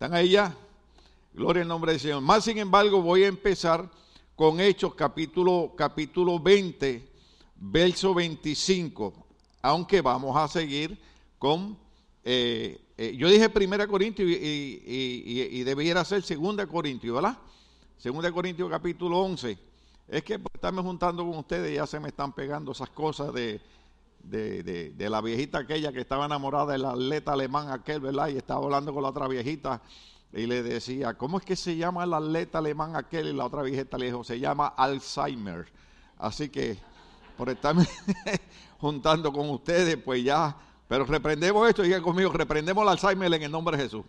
¿Están ahí ya? Gloria al nombre del Señor. Más sin embargo, voy a empezar con Hechos capítulo, capítulo 20, verso 25, aunque vamos a seguir con, eh, eh, yo dije Primera Corintios y, y, y, debiera ser Segunda Corintios, ¿verdad? Segunda Corintios capítulo 11. Es que por estarme juntando con ustedes ya se me están pegando esas cosas de, de, de, la viejita aquella que estaba enamorada del atleta alemán aquel, ¿verdad? Y estaba hablando con la otra viejita y le decía, ¿cómo es que se llama el atleta alemán aquel? Y la otra viejita le dijo, se llama Alzheimer. Así que por estarme juntando con ustedes, pues ya, pero reprendemos esto, diga conmigo, reprendemos el Alzheimer en el nombre de Jesús.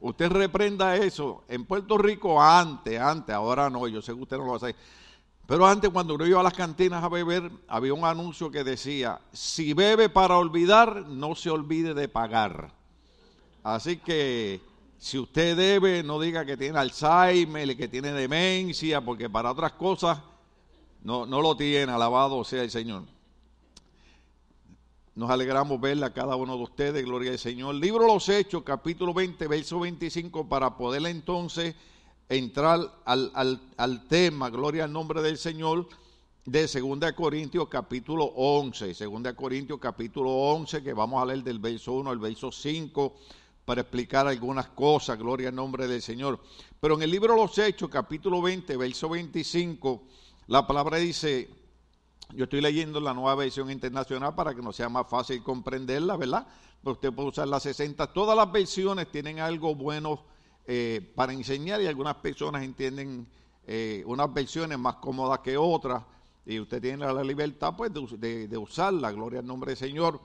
Usted reprenda eso. En Puerto Rico antes, antes, ahora no, yo sé que usted no lo hace. Pero antes cuando uno iba a las cantinas a beber, había un anuncio que decía, si bebe para olvidar, no se olvide de pagar. Así que si usted debe, no diga que tiene Alzheimer que tiene demencia, porque para otras cosas no, no lo tiene, alabado sea el Señor. Nos alegramos verla a cada uno de ustedes, gloria al Señor. Libro Los Hechos, capítulo 20, verso 25, para poder entonces entrar al, al, al tema, gloria al nombre del Señor, de 2 Corintios capítulo 11. 2 Corintios capítulo 11, que vamos a leer del verso 1 al verso 5 para explicar algunas cosas, gloria al nombre del Señor. Pero en el libro Los Hechos, capítulo 20, verso 25, la palabra dice, yo estoy leyendo la nueva versión internacional para que no sea más fácil comprenderla, ¿verdad? Pero usted puede usar la 60. Todas las versiones tienen algo bueno eh, para enseñar y algunas personas entienden eh, unas versiones más cómodas que otras y usted tiene la libertad pues de, de usarla, gloria al nombre del Señor.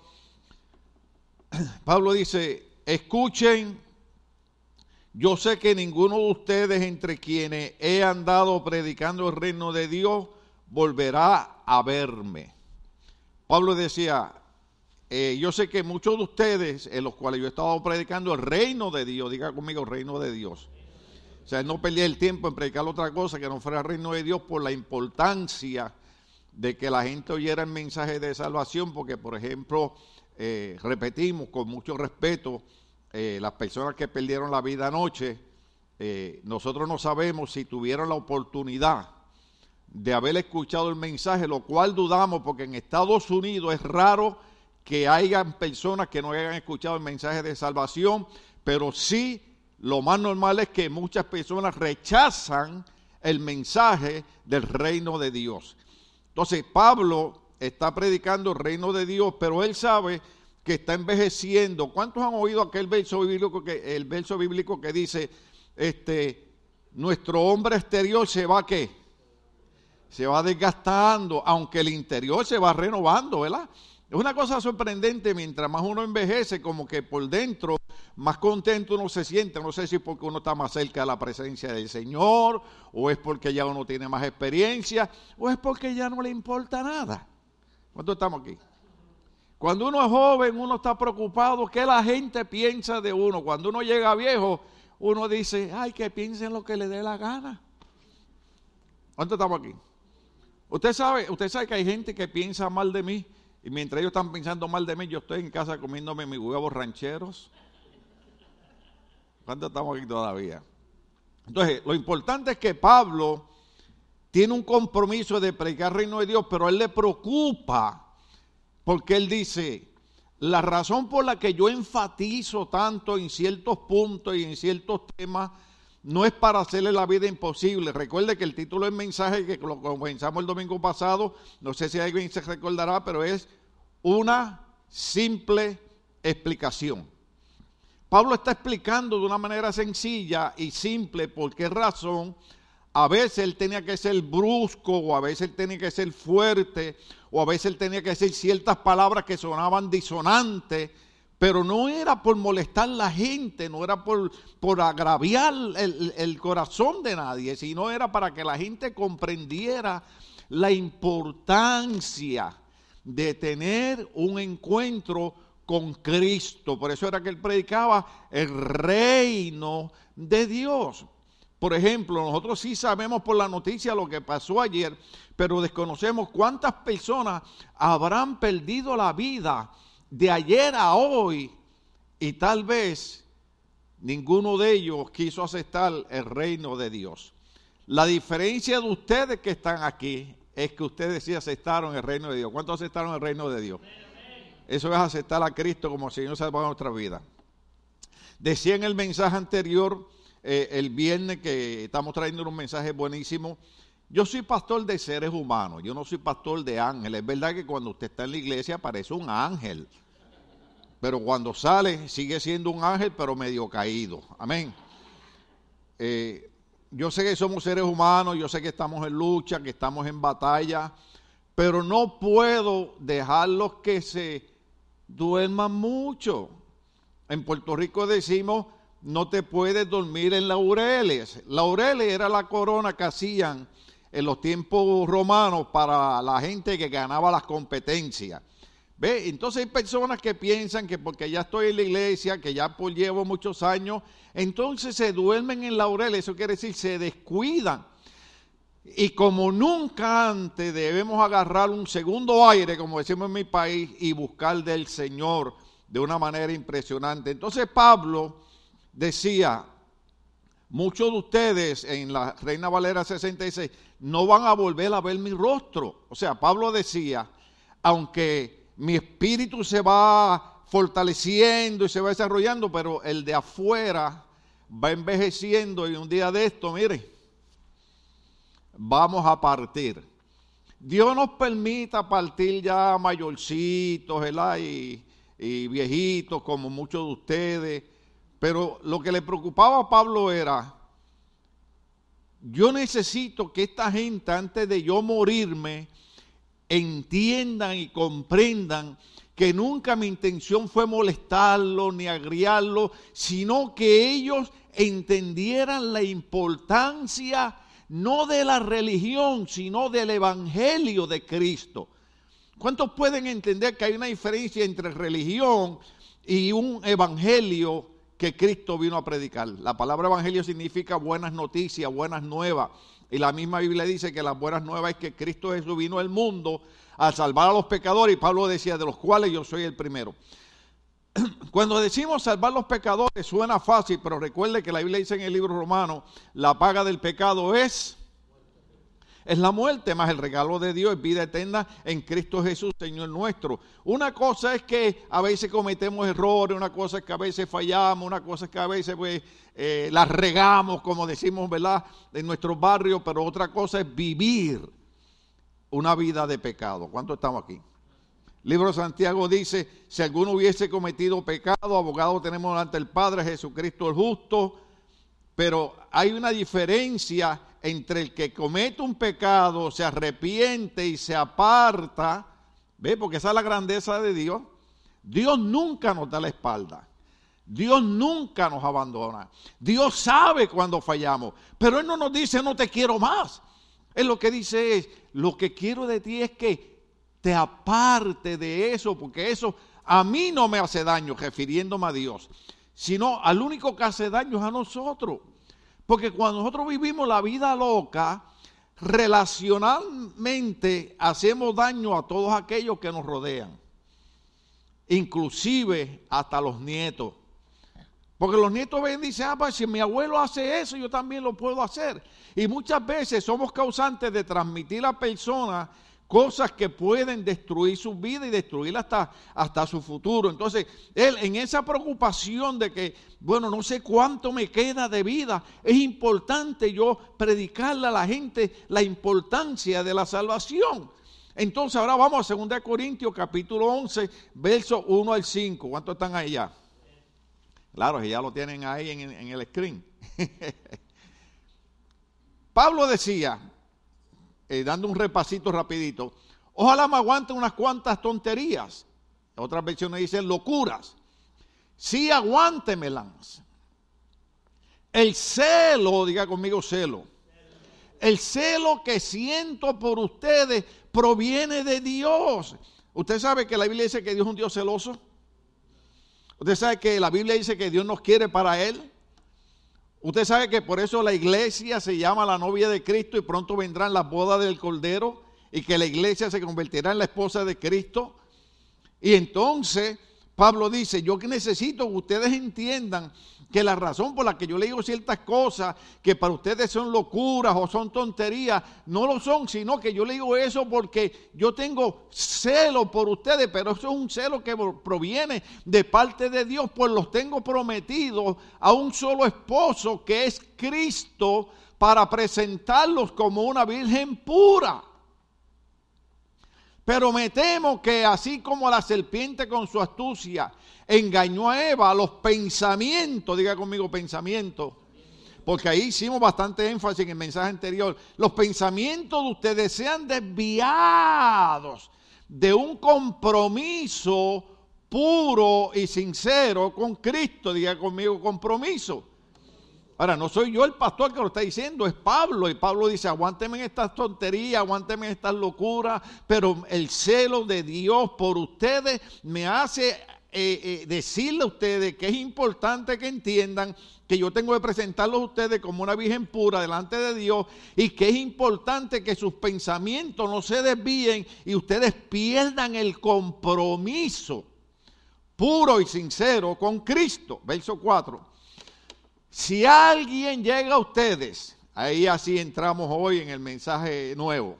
Pablo dice, escuchen, yo sé que ninguno de ustedes entre quienes he andado predicando el reino de Dios volverá a verme. Pablo decía, eh, yo sé que muchos de ustedes, en los cuales yo he estado predicando el reino de Dios, diga conmigo reino de Dios. O sea, no perdí el tiempo en predicar otra cosa que no fuera el reino de Dios por la importancia de que la gente oyera el mensaje de salvación, porque por ejemplo, eh, repetimos con mucho respeto, eh, las personas que perdieron la vida anoche, nosotros no sabemos si tuvieron la oportunidad de haber escuchado el mensaje, lo cual dudamos porque en Estados Unidos es raro que hayan personas que no hayan escuchado el mensaje de salvación, pero sí lo más normal es que muchas personas rechazan el mensaje del reino de Dios. Entonces Pablo está predicando el reino de Dios, pero él sabe que está envejeciendo. ¿Cuántos han oído aquel verso bíblico que el verso bíblico que dice este nuestro hombre exterior se va qué? Se va desgastando, aunque el interior se va renovando, ¿verdad? Es una cosa sorprendente, mientras más uno envejece, como que por dentro más contento uno se siente. No sé si porque uno está más cerca de la presencia del Señor, o es porque ya uno tiene más experiencia, o es porque ya no le importa nada. ¿Cuántos estamos aquí? Cuando uno es joven, uno está preocupado qué la gente piensa de uno. Cuando uno llega viejo, uno dice, ay, que piensen lo que le dé la gana. ¿Cuántos estamos aquí? Usted sabe, usted sabe que hay gente que piensa mal de mí y mientras ellos están pensando mal de mí, yo estoy en casa comiéndome mis huevos rancheros. ¿Cuántos estamos aquí todavía? Entonces, lo importante es que Pablo tiene un compromiso de predicar el reino de Dios, pero él le preocupa porque él dice, la razón por la que yo enfatizo tanto en ciertos puntos y en ciertos temas no es para hacerle la vida imposible. Recuerde que el título del mensaje que lo comenzamos el domingo pasado, no sé si alguien se recordará, pero es una simple explicación. Pablo está explicando de una manera sencilla y simple por qué razón a veces él tenía que ser brusco o a veces él tenía que ser fuerte o a veces él tenía que decir ciertas palabras que sonaban disonantes pero no era por molestar la gente, no era por, por agraviar el, el, corazón de nadie, sino era para que la gente comprendiera la importancia de tener un encuentro con Cristo. Por eso era que él predicaba el reino de Dios. Por ejemplo, nosotros sí sabemos por la noticia lo que pasó ayer, pero desconocemos cuántas personas habrán perdido la vida de ayer a hoy y tal vez ninguno de ellos quiso aceptar el reino de Dios. La diferencia de ustedes que están aquí es que ustedes sí aceptaron el reino de Dios. ¿Cuántos aceptaron el reino de Dios? Eso es aceptar a Cristo como Señor Salvador de nuestra vida. Decía en el mensaje anterior, eh, el viernes, que estamos trayendo un mensaje buenísimo. Yo soy pastor de seres humanos, yo no soy pastor de ángeles. Es verdad que cuando usted está en la iglesia parece un ángel, pero cuando sale sigue siendo un ángel, pero medio caído. Amén. Eh, yo sé que somos seres humanos, yo sé que estamos en lucha, que estamos en batalla, pero no puedo dejarlos que se duerman mucho. En Puerto Rico decimos, no te puedes dormir en laureles. Laureles era la corona que hacían en los tiempos romanos para la gente que ganaba las competencias. ¿Ve? Entonces hay personas que piensan que porque ya estoy en la iglesia, que ya llevo muchos años, entonces se duermen en laureles, eso quiere decir se descuidan. Y como nunca antes debemos agarrar un segundo aire, como decimos en mi país, y buscar del Señor de una manera impresionante. Entonces Pablo decía, muchos de ustedes en la Reina Valera 66 no van a volver a ver mi rostro. O sea, Pablo decía, aunque mi espíritu se va fortaleciendo y se va desarrollando, pero el de afuera va envejeciendo y un día de esto, mire, vamos a partir. Dios nos permita partir ya mayorcitos, ¿verdad? Y, y viejitos como muchos de ustedes. Pero lo que le preocupaba a Pablo era, yo necesito que esta gente antes de yo morirme entiendan y comprendan que nunca mi intención fue molestarlo ni agriarlo, sino que ellos entendieran la importancia no de la religión, sino del evangelio de Cristo. ¿Cuántos pueden entender que hay una diferencia entre religión y un evangelio que Cristo vino a predicar? La palabra evangelio significa buenas noticias, buenas nuevas. Y la misma Biblia dice que las buenas nuevas es que Cristo Jesús vino al mundo a salvar a los pecadores. Y Pablo decía, de los cuales yo soy el primero. Cuando decimos salvar a los pecadores suena fácil, pero recuerde que la Biblia dice en el libro romano, la paga del pecado es es la muerte, más el regalo de Dios es vida eterna en Cristo Jesús, Señor nuestro. Una cosa es que a veces cometemos errores, una cosa es que a veces fallamos, una cosa es que a veces pues, eh, las regamos, como decimos, ¿verdad?, en nuestros barrios, pero otra cosa es vivir una vida de pecado. ¿Cuánto estamos aquí? libro de Santiago dice, si alguno hubiese cometido pecado, abogado tenemos delante del Padre, Jesucristo el justo, pero hay una diferencia entre el que comete un pecado, se arrepiente y se aparta, ¿ve? Porque esa es la grandeza de Dios. Dios nunca nos da la espalda. Dios nunca nos abandona. Dios sabe cuando fallamos, pero Él no nos dice no te quiero más. Él lo que dice es, lo que quiero de ti es que te aparte de eso, porque eso a mí no me hace daño, refiriéndome a Dios, sino al único que hace daño es a nosotros. Porque cuando nosotros vivimos la vida loca, relacionalmente hacemos daño a todos aquellos que nos rodean, inclusive hasta los nietos. Porque los nietos ven y dicen, ah, pues si mi abuelo hace eso, yo también lo puedo hacer. Y muchas veces somos causantes de transmitir a personas cosas que pueden destruir su vida y destruir hasta, hasta su futuro. Entonces, él en esa preocupación de que, bueno, no sé cuánto me queda de vida, es importante yo predicarle a la gente la importancia de la salvación. Entonces, ahora vamos a 2 Corintios capítulo 11, versos 1 al 5. ¿Cuántos están ahí ya? Claro, ya lo tienen ahí en el screen. Pablo decía, eh, dando un repasito rapidito, ojalá me aguanten unas cuantas tonterías. Otras versiones dicen locuras. Sí, aguántemelas. El celo, diga conmigo celo. El celo que siento por ustedes proviene de Dios. Usted sabe que la Biblia dice que Dios es un Dios celoso. Usted sabe que la Biblia dice que Dios nos quiere para Él. Usted sabe que por eso la iglesia se llama la novia de Cristo y pronto vendrán las bodas del Cordero y que la iglesia se convertirá en la esposa de Cristo. Y entonces Pablo dice, yo necesito que ustedes entiendan que la razón por la que yo le digo ciertas cosas que para ustedes son locuras o son tonterías, no lo son, sino que yo le digo eso porque yo tengo celo por ustedes, pero eso es un celo que proviene de parte de Dios, pues los tengo prometidos a un solo esposo que es Cristo para presentarlos como una virgen pura. Pero me temo que así como la serpiente con su astucia engañó a Eva, los pensamientos, diga conmigo pensamientos, porque ahí hicimos bastante énfasis en el mensaje anterior, los pensamientos de ustedes sean desviados de un compromiso puro y sincero con Cristo, diga conmigo compromiso. Ahora, no soy yo el pastor que lo está diciendo, es Pablo. Y Pablo dice, aguánteme en estas tonterías, aguánteme en estas locuras, pero el celo de Dios por ustedes me hace eh, eh, decirle a ustedes que es importante que entiendan que yo tengo que presentarlos a ustedes como una virgen pura delante de Dios y que es importante que sus pensamientos no se desvíen y ustedes pierdan el compromiso puro y sincero con Cristo. Verso 4. Si alguien llega a ustedes, ahí así entramos hoy en el mensaje nuevo,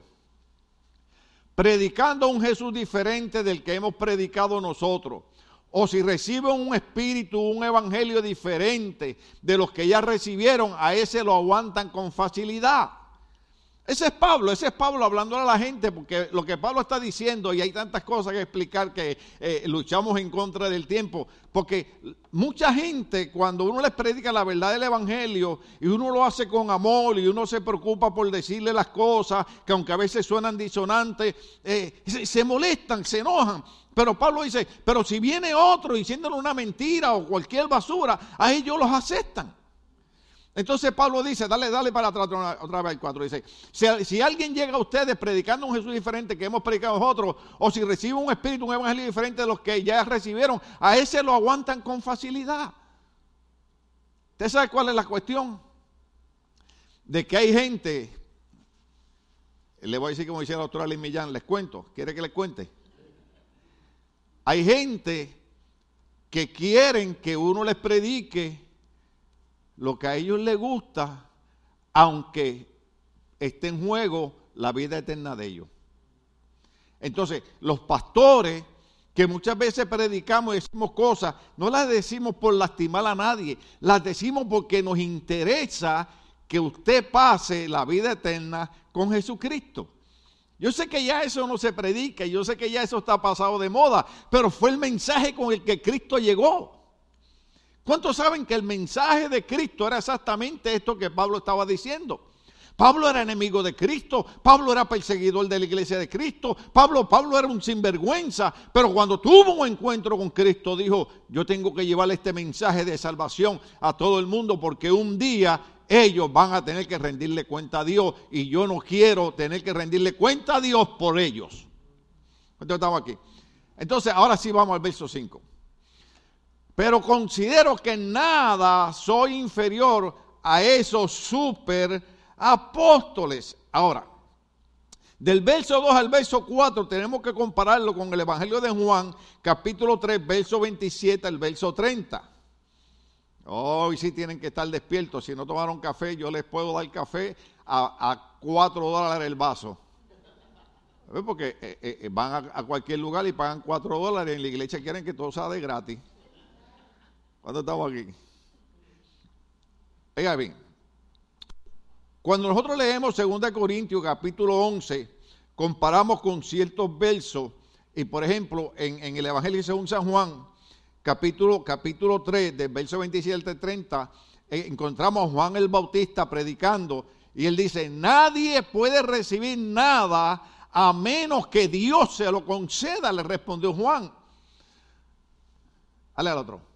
predicando un Jesús diferente del que hemos predicado nosotros, o si reciben un espíritu, un evangelio diferente de los que ya recibieron, a ese lo aguantan con facilidad. Ese es Pablo, ese es Pablo hablando a la gente, porque lo que Pablo está diciendo, y hay tantas cosas que explicar que eh, luchamos en contra del tiempo, porque mucha gente cuando uno les predica la verdad del Evangelio y uno lo hace con amor y uno se preocupa por decirle las cosas, que aunque a veces suenan disonantes, eh, se molestan, se enojan. Pero Pablo dice, pero si viene otro diciéndole una mentira o cualquier basura, a ellos los aceptan. Entonces Pablo dice, dale, dale para atrás otra, vez el 4, dice, si, alguien llega a ustedes predicando un Jesús diferente que hemos predicado nosotros, o si recibe un espíritu, un evangelio diferente de los que ya recibieron, a ese lo aguantan con facilidad. ¿Usted sabe cuál es la cuestión? De que hay gente, le voy a decir como decía la doctora Lin Millán, les cuento, ¿quiere que les cuente? Hay gente que quieren que uno les predique lo que a ellos les gusta, aunque esté en juego la vida eterna de ellos. Entonces, los pastores que muchas veces predicamos y decimos cosas, no las decimos por lastimar a nadie, las decimos porque nos interesa que usted pase la vida eterna con Jesucristo. Yo sé que ya eso no se predica, yo sé que ya eso está pasado de moda, pero fue el mensaje con el que Cristo llegó. ¿Cuántos saben que el mensaje de Cristo era exactamente esto que Pablo estaba diciendo? Pablo era enemigo de Cristo, Pablo era perseguidor de la iglesia de Cristo, Pablo, Pablo era un sinvergüenza, pero cuando tuvo un encuentro con Cristo dijo, yo tengo que llevar este mensaje de salvación a todo el mundo porque un día ellos van a tener que rendirle cuenta a Dios y yo no quiero tener que rendirle cuenta a Dios por ellos. Entonces estamos aquí. Entonces ahora sí vamos al verso 5 pero considero que nada soy inferior a esos super apóstoles. Ahora, del verso 2 al verso 4 tenemos que compararlo con el Evangelio de Juan, capítulo 3, verso 27 al verso 30. Hoy sí tienen que estar despiertos. Si no tomaron café, yo les puedo dar café a, 4 dólares el vaso. Porque eh, eh, van a, a, cualquier lugar y pagan 4 dólares. En la iglesia quieren que todo sea de gratis. ¿Cuándo estamos aquí? Oiga bien, cuando nosotros leemos 2 Corintios capítulo 11, comparamos con ciertos versos, y por ejemplo, en, el Evangelio según San Juan, capítulo, capítulo 3, del verso 27 al 30, eh, encontramos a Juan el Bautista predicando, y él dice, nadie puede recibir nada a menos que Dios se lo conceda, le respondió Juan. Dale al otro.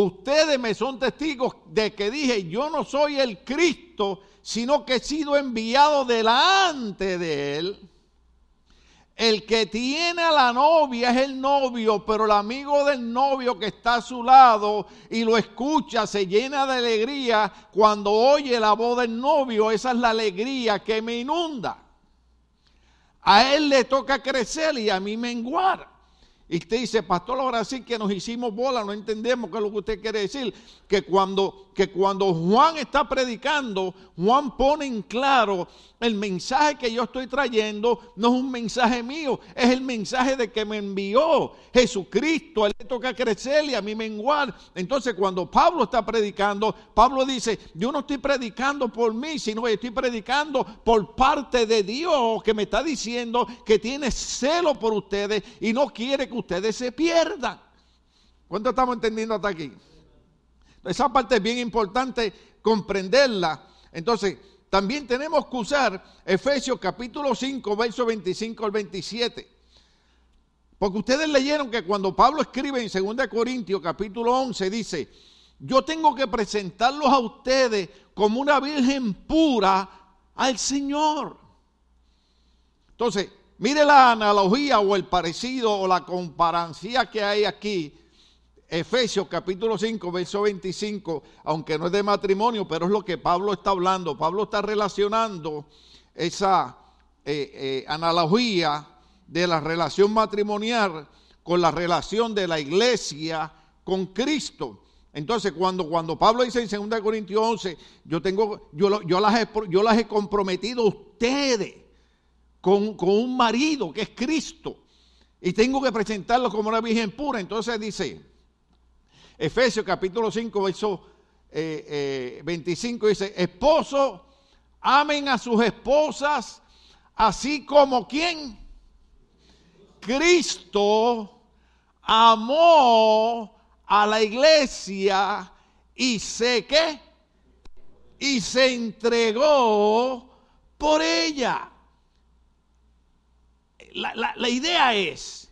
Ustedes me son testigos de que dije, yo no soy el Cristo, sino que he sido enviado delante de Él. El que tiene a la novia es el novio, pero el amigo del novio que está a su lado y lo escucha se llena de alegría cuando oye la voz del novio. Esa es la alegría que me inunda. A él le toca crecer y a mí menguar. Y usted dice, pastor, ahora sí que nos hicimos bola, no entendemos qué es lo que usted quiere decir. Que cuando, que cuando Juan está predicando, Juan pone en claro el mensaje que yo estoy trayendo, no es un mensaje mío, es el mensaje de que me envió Jesucristo. A él le toca crecer y a mí menguar. Entonces, cuando Pablo está predicando, Pablo dice, yo no estoy predicando por mí, sino que estoy predicando por parte de Dios que me está diciendo que tiene celo por ustedes y no quiere que ustedes se pierdan. ¿Cuánto estamos entendiendo hasta aquí? Esa parte es bien importante comprenderla. Entonces, también tenemos que usar Efesios capítulo 5, verso 25 al 27. Porque ustedes leyeron que cuando Pablo escribe en 2 Corintios capítulo 11 dice, yo tengo que presentarlos a ustedes como una virgen pura al Señor. Entonces, Mire la analogía o el parecido o la comparancia que hay aquí. Efesios capítulo 5, verso 25, aunque no es de matrimonio, pero es lo que Pablo está hablando. Pablo está relacionando esa eh, eh, analogía de la relación matrimonial con la relación de la iglesia con Cristo. Entonces, cuando, cuando Pablo dice en 2 Corintios 11, yo, tengo, yo, yo, las he, yo las he comprometido a ustedes con, un marido que es Cristo y tengo que presentarlo como una virgen pura. Entonces dice, Efesios capítulo 5, verso 25, eh, eh, dice, esposo, amen a sus esposas, así como quien Cristo amó a la iglesia y sé que y se entregó por ella. La, idea es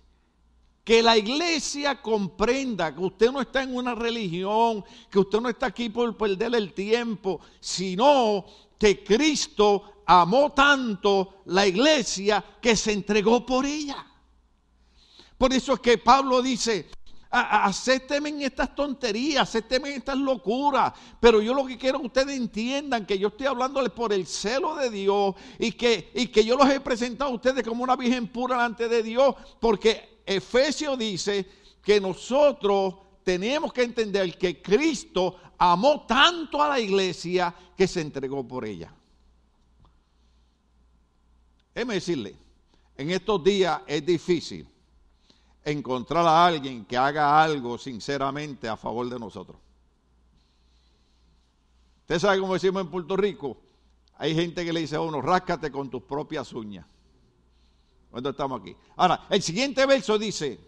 que la iglesia comprenda que usted no está en una religión, que usted no está aquí por perder el tiempo, sino que Cristo amó tanto la iglesia que se entregó por ella. Por eso es que Pablo dice, acépteme en estas tonterías, acépteme en estas locuras. Pero yo lo que quiero que ustedes entiendan que yo estoy hablándoles por el celo de Dios y que, y que yo los he presentado a ustedes como una virgen pura delante de Dios. Porque Efesios dice que nosotros tenemos que entender que Cristo amó tanto a la iglesia que se entregó por ella. Déjeme decirle, en estos días es difícil encontrar a alguien que haga algo sinceramente a favor de nosotros. Usted sabe cómo decimos en Puerto Rico, hay gente que le dice a uno, ráscate con tus propias uñas. Cuando estamos aquí. Ahora, el siguiente verso dice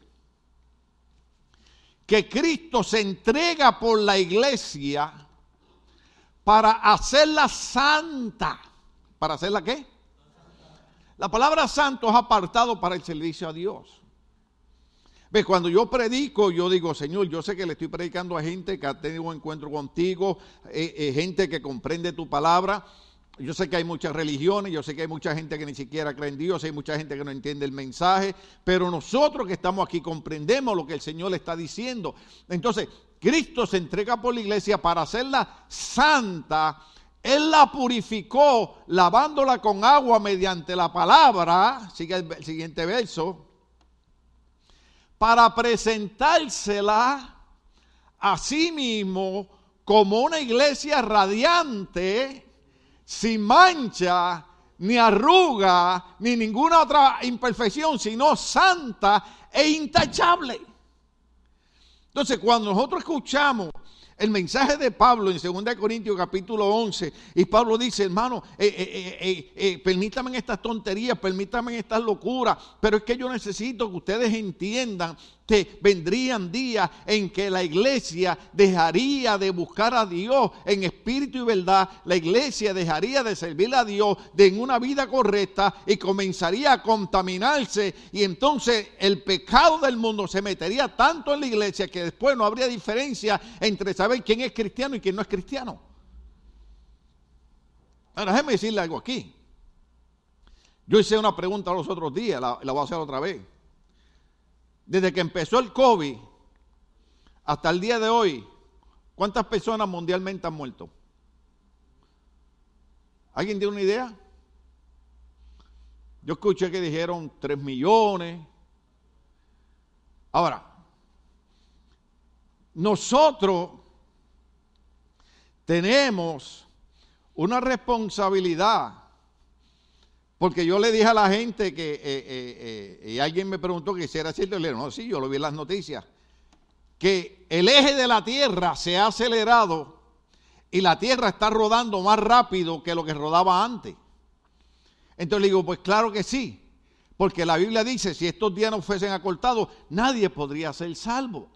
que Cristo se entrega por la iglesia para hacerla santa. ¿Para hacerla qué? La palabra santo es apartado para el servicio a Dios. Ve, cuando yo predico, yo digo, Señor, yo sé que le estoy predicando a gente que ha tenido un encuentro contigo, eh, eh, gente que comprende tu palabra. Yo sé que hay muchas religiones, yo sé que hay mucha gente que ni siquiera cree en Dios, hay mucha gente que no entiende el mensaje, pero nosotros que estamos aquí comprendemos lo que el Señor le está diciendo. Entonces, Cristo se entrega por la iglesia para hacerla santa. Él la purificó lavándola con agua mediante la palabra. Sigue el siguiente verso para presentársela a sí mismo como una iglesia radiante, sin mancha, ni arruga, ni ninguna otra imperfección, sino santa e intachable. Entonces, cuando nosotros escuchamos el mensaje de Pablo en 2 Corintios capítulo 11, y Pablo dice, hermano, eh, eh, eh, permítame en estas tonterías, permítame en estas locuras, pero es que yo necesito que ustedes entiendan que vendrían días en que la iglesia dejaría de buscar a Dios en espíritu y verdad, la iglesia dejaría de servir a Dios de en una vida correcta y comenzaría a contaminarse y entonces el pecado del mundo se metería tanto en la iglesia que después no habría diferencia entre saber quién es cristiano y quién no es cristiano. Ahora déjeme decirle algo aquí. Yo hice una pregunta los otros días, la, la voy a hacer otra vez desde que empezó el COVID hasta el día de hoy, ¿cuántas personas mundialmente han muerto? ¿Alguien tiene una idea? Yo escuché que dijeron 3 millones. Ahora, nosotros tenemos una responsabilidad, porque yo le dije a la gente que, eh, eh, eh, y alguien me preguntó que si era cierto, y le dije, no, sí, yo lo vi en las noticias, que el eje de la Tierra se ha acelerado y la Tierra está rodando más rápido que lo que rodaba antes. Entonces le digo, pues claro que sí, porque la Biblia dice, si estos días no fuesen acortados, nadie podría ser salvo.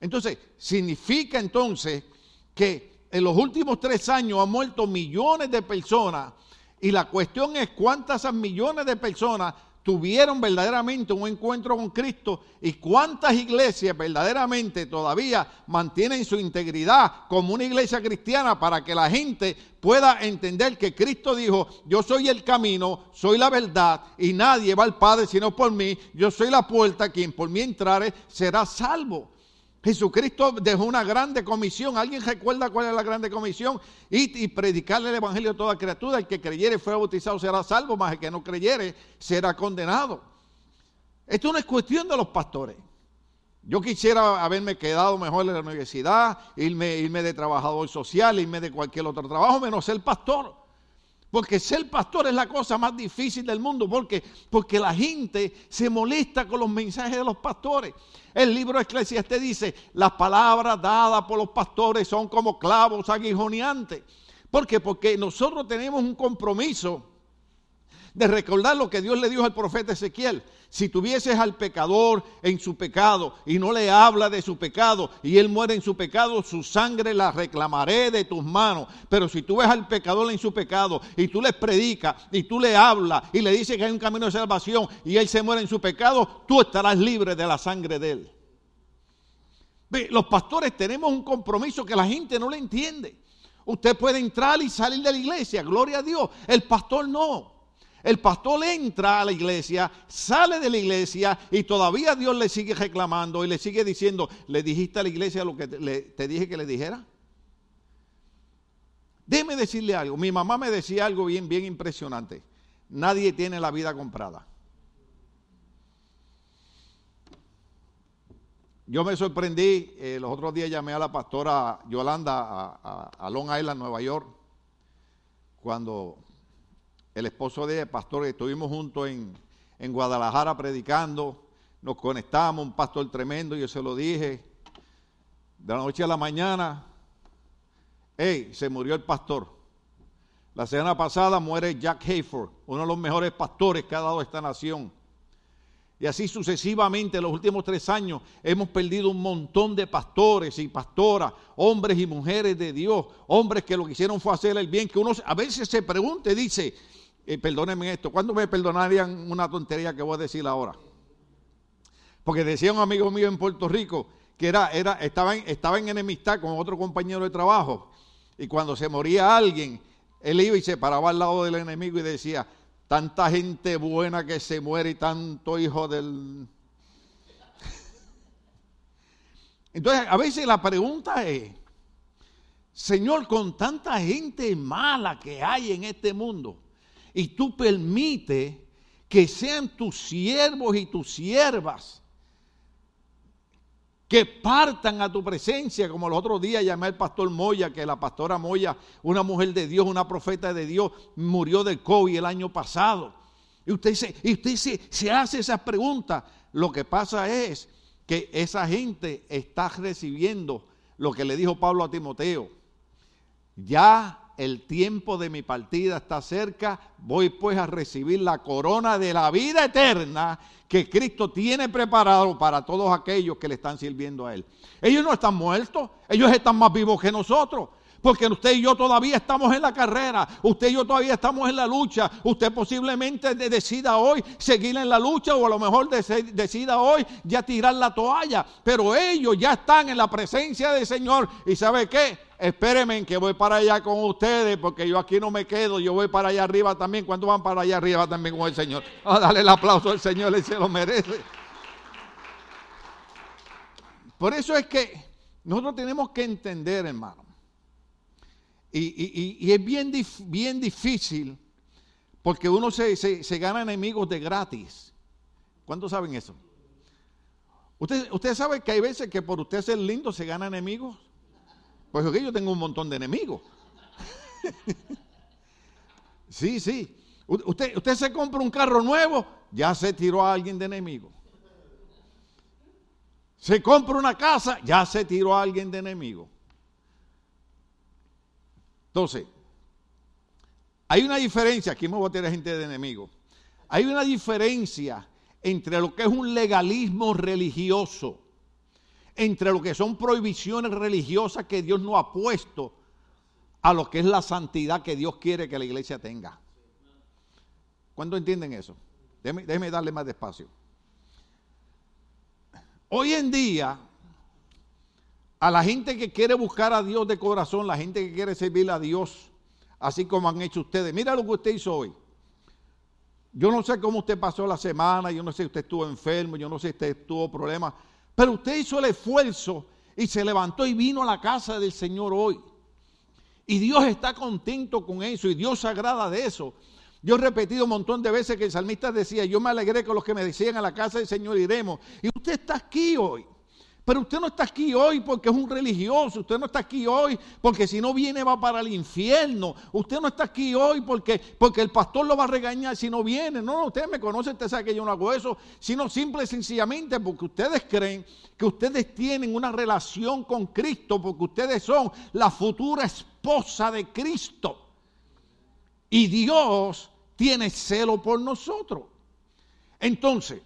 Entonces, significa entonces que en los últimos tres años han muerto millones de personas y la cuestión es cuántas millones de personas tuvieron verdaderamente un encuentro con Cristo y cuántas iglesias verdaderamente todavía mantienen su integridad como una iglesia cristiana para que la gente pueda entender que Cristo dijo, yo soy el camino, soy la verdad y nadie va al Padre sino por mí, yo soy la puerta, quien por mí entrare será salvo. Jesucristo dejó una grande comisión. ¿Alguien recuerda cuál es la grande comisión? Y, predicarle el evangelio a toda criatura. El que creyere y fuera bautizado será salvo, más el que no creyere será condenado. Esto no es cuestión de los pastores. Yo quisiera haberme quedado mejor en la universidad, irme, irme de trabajador social, irme de cualquier otro trabajo, menos ser pastor. Porque ser pastor es la cosa más difícil del mundo. porque Porque la gente se molesta con los mensajes de los pastores. El libro de Eclesiastes dice, las palabras dadas por los pastores son como clavos aguijoneantes. ¿Por qué? Porque nosotros tenemos un compromiso de recordar lo que Dios le dijo al profeta Ezequiel. Si tuvieses al pecador en su pecado y no le habla de su pecado y él muere en su pecado, su sangre la reclamaré de tus manos. Pero si tú ves al pecador en su pecado y tú le predicas y tú le hablas y le dices que hay un camino de salvación y él se muere en su pecado, tú estarás libre de la sangre de él. Los pastores tenemos un compromiso que la gente no le entiende. Usted puede entrar y salir de la iglesia, gloria a Dios. El pastor no. El pastor entra a la iglesia, sale de la iglesia y todavía Dios le sigue reclamando y le sigue diciendo, ¿le dijiste a la iglesia lo que te, dije que le dijera? Déjeme decirle algo. Mi mamá me decía algo bien, bien impresionante. Nadie tiene la vida comprada. Yo me sorprendí, eh, los otros días llamé a la pastora Yolanda a Long Island, Nueva York, cuando el esposo de pastor, estuvimos juntos en, en Guadalajara predicando, nos conectamos, un pastor tremendo, yo se lo dije, de la noche a la mañana, hey, se murió el pastor. La semana pasada muere Jack Hayford, uno de los mejores pastores que ha dado esta nación. Y así sucesivamente, en los últimos tres años, hemos perdido un montón de pastores y pastoras, hombres y mujeres de Dios, hombres que lo que hicieron fue hacer el bien, que uno a veces se pregunta y dice, y perdónenme esto, ¿cuándo me perdonarían una tontería que voy a decir ahora? Porque decía un amigo mío en Puerto Rico que era, era, estaba, en, estaba en enemistad con otro compañero de trabajo y cuando se moría alguien, él iba y se paraba al lado del enemigo y decía, tanta gente buena que se muere y tanto hijo del... Entonces, a veces la pregunta es, Señor, con tanta gente mala que hay en este mundo, y tú permites que sean tus siervos y tus siervas que partan a tu presencia, como los otros días llamé al pastor Moya, que la pastora Moya, una mujer de Dios, una profeta de Dios, murió de COVID el año pasado. Y usted, y usted se hace esas preguntas. Lo que pasa es que esa gente está recibiendo lo que le dijo Pablo a Timoteo. Ya el tiempo de mi partida está cerca, voy pues a recibir la corona de la vida eterna que Cristo tiene preparado para todos aquellos que le están sirviendo a Él. Ellos no están muertos, ellos están más vivos que nosotros. Porque usted y yo todavía estamos en la carrera, usted y yo todavía estamos en la lucha. Usted posiblemente decida hoy seguir en la lucha o a lo mejor decida hoy ya tirar la toalla. Pero ellos ya están en la presencia del Señor. ¿Y sabe qué? Espérenme que voy para allá con ustedes, porque yo aquí no me quedo, yo voy para allá arriba también. ¿Cuántos van para allá arriba también con el Señor? a darle el aplauso al Señor, él se lo merece. Por eso es que nosotros tenemos que entender, hermano. Y, es bien, bien difícil, porque uno se, se gana enemigos de gratis. ¿Cuántos saben eso? Usted, usted sabe que hay veces que por usted ser lindo se gana enemigos. Pues yo tengo un montón de enemigos. sí, sí. Usted, usted se compra un carro nuevo, ya se tiró a alguien de enemigo. Se compra una casa, ya se tiró a alguien de enemigo. Entonces, hay una diferencia, aquí me voy a tener gente de enemigo. Hay una diferencia entre lo que es un legalismo religioso, entre lo que son prohibiciones religiosas que Dios no ha puesto, a lo que es la santidad que Dios quiere que la iglesia tenga. ¿Cuándo entienden eso? Déjeme, darle más despacio. Hoy en día, a la gente que quiere buscar a Dios de corazón, la gente que quiere servir a Dios, así como han hecho ustedes, mira lo que usted hizo hoy. Yo no sé cómo usted pasó la semana, yo no sé si usted estuvo enfermo, yo no sé si usted tuvo problemas, pero usted hizo el esfuerzo y se levantó y vino a la casa del Señor hoy. Y Dios está contento con eso y Dios se agrada de eso. Yo he repetido un montón de veces que el salmista decía, yo me alegré con los que me decían a la casa del Señor iremos. Y usted está aquí hoy. Pero usted no está aquí hoy porque es un religioso, usted no está aquí hoy porque si no viene va para el infierno, usted no está aquí hoy porque, porque el pastor lo va a regañar si no viene, no, usted me conoce, usted sabe que yo no hago eso, sino simple y sencillamente porque ustedes creen que ustedes tienen una relación con Cristo, porque ustedes son la futura esposa de Cristo. Y Dios tiene celo por nosotros. Entonces,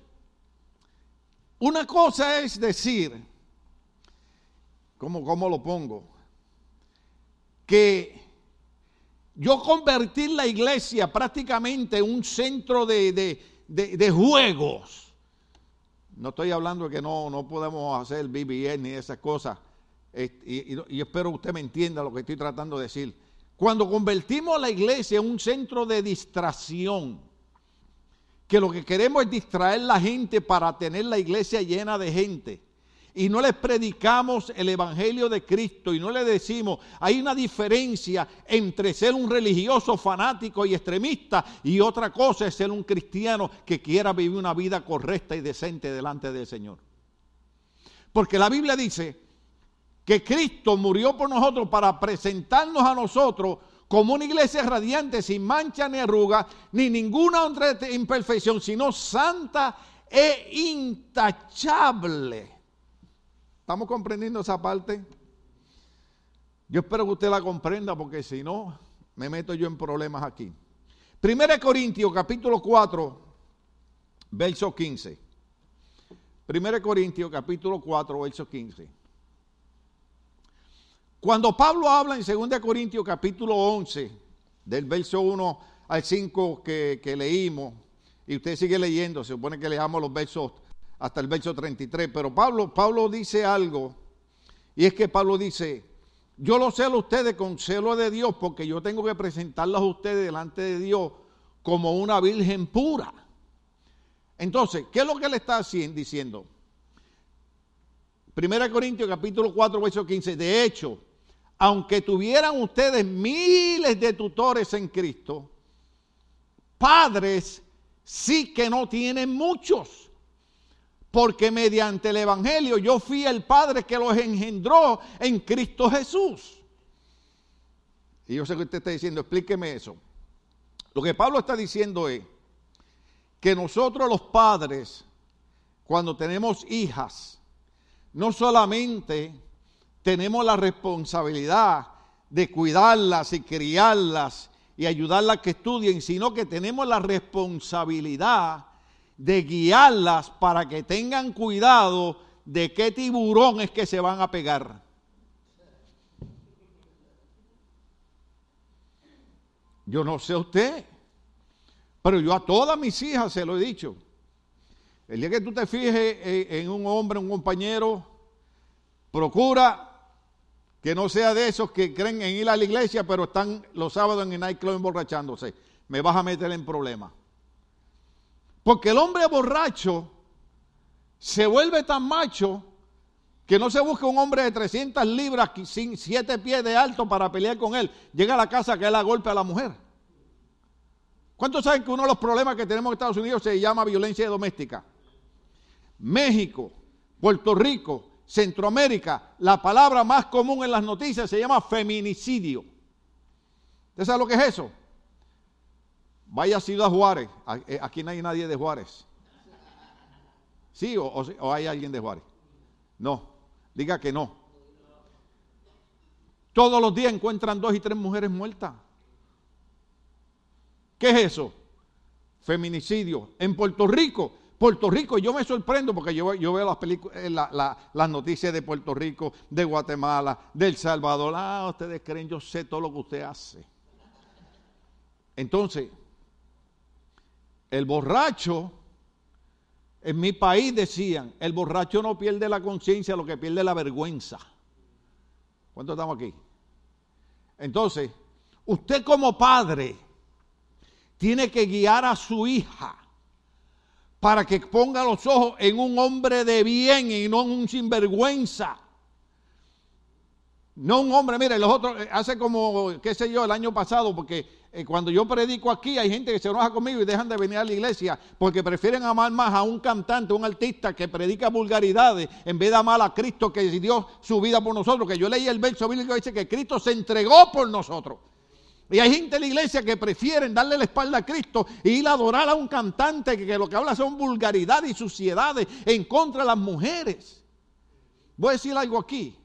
una cosa es decir, ¿cómo, cómo lo pongo? Que yo convertir la iglesia prácticamente en un centro de, juegos. No estoy hablando de que no, no podemos hacer BBN ni esas cosas. Y, y, y espero usted me entienda lo que estoy tratando de decir. Cuando convertimos la iglesia en un centro de distracción, que lo que queremos es distraer la gente para tener la iglesia llena de gente. Y no les predicamos el Evangelio de Cristo y no le decimos, hay una diferencia entre ser un religioso fanático y extremista y otra cosa es ser un cristiano que quiera vivir una vida correcta y decente delante del Señor. Porque la Biblia dice que Cristo murió por nosotros para presentarnos a nosotros como una iglesia radiante, sin mancha ni arruga, ni ninguna otra imperfección, sino santa e intachable. ¿Estamos comprendiendo esa parte? Yo espero que usted la comprenda porque si no, me meto yo en problemas aquí. Primera Corintios capítulo 4, verso 15. Primera Corintios capítulo 4, verso 15. Cuando Pablo habla en 2 Corintios capítulo 11, del verso 1 al 5 que, leímos, y usted sigue leyendo, se supone que leamos los versos hasta el verso 33, pero Pablo, Pablo dice algo, y es que Pablo dice, yo lo celo a ustedes con celo de Dios, porque yo tengo que presentarlos a ustedes delante de Dios como una virgen pura. Entonces, ¿qué es lo que le está diciendo? Primera Corintios capítulo 4, verso 15. De hecho, aunque tuvieran ustedes miles de tutores en Cristo, padres sí que no tienen muchos. Porque mediante el Evangelio yo fui el Padre que los engendró en Cristo Jesús. Y yo sé que usted está diciendo, explíqueme eso. Lo que Pablo está diciendo es que nosotros los padres, cuando tenemos hijas, no solamente tenemos la responsabilidad de cuidarlas y criarlas y ayudarlas a que estudien, sino que tenemos la responsabilidad de guiarlas para que tengan cuidado de qué tiburón es que se van a pegar. Yo no sé usted, pero yo a todas mis hijas se lo he dicho. El día que tú te fijes en un hombre, un compañero, procura que no sea de esos que creen en ir a la iglesia, pero están los sábados en el nightclub emborrachándose. Me vas a meter en problemas. Porque el hombre borracho se vuelve tan macho que no se busca un hombre de 300 libras sin 7 pies de alto para pelear con él. Llega a la casa que él la golpe a la mujer. ¿Cuántos saben que uno de los problemas que tenemos en Estados Unidos se llama violencia doméstica? México, Puerto Rico, Centroamérica, la palabra más común en las noticias se llama feminicidio. ¿Usted sabe lo que es eso? Vaya a Ciudad Juárez. Eh, aquí no hay nadie de Juárez. ¿Sí o, o hay alguien de Juárez? No. Diga que no. Todos los días encuentran dos y tres mujeres muertas. ¿Qué es eso? Feminicidio. En Puerto Rico, Puerto Rico, yo me sorprendo porque yo, veo las, eh, las noticias de Puerto Rico, de Guatemala, de Salvador. Ah, ustedes creen, yo sé todo lo que usted hace. Entonces, el borracho, en mi país decían, el borracho no pierde la conciencia, lo que pierde es la vergüenza. ¿Cuántos estamos aquí? Entonces, usted como padre tiene que guiar a su hija para que ponga los ojos en un hombre de bien y no en un sinvergüenza. No un hombre, mire, los otros, eh, hace como, qué sé yo, el año pasado, porque eh, cuando yo predico aquí hay gente que se enoja conmigo y dejan de venir a la iglesia porque prefieren amar más a un cantante, un artista que predica vulgaridades en vez de amar a Cristo que dio su vida por nosotros. Que yo leí el verso bíblico que dice que Cristo se entregó por nosotros. Y hay gente en la iglesia que prefieren darle la espalda a Cristo e ir a adorar a un cantante que, lo que habla son vulgaridades y suciedades en contra de las mujeres. Voy a decir algo aquí.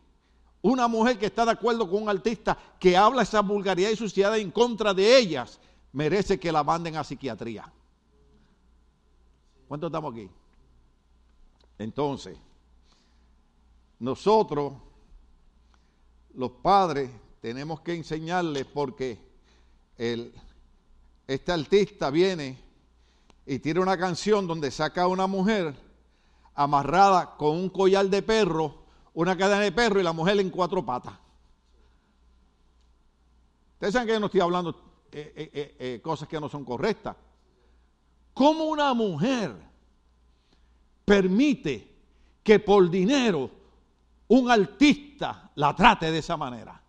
Una mujer que está de acuerdo con un artista que habla esa vulgaridad y suciedad en contra de ellas, merece que la manden a psiquiatría. ¿Cuántos estamos aquí? Entonces, nosotros, los padres, tenemos que enseñarles porque el, este artista viene y tiene una canción donde saca a una mujer amarrada con un collar de perro una cadena de perro y la mujer en cuatro patas. Ustedes saben que yo no estoy hablando eh, eh, eh, cosas que no son correctas. ¿Cómo una mujer permite que por dinero un artista la trate de esa manera?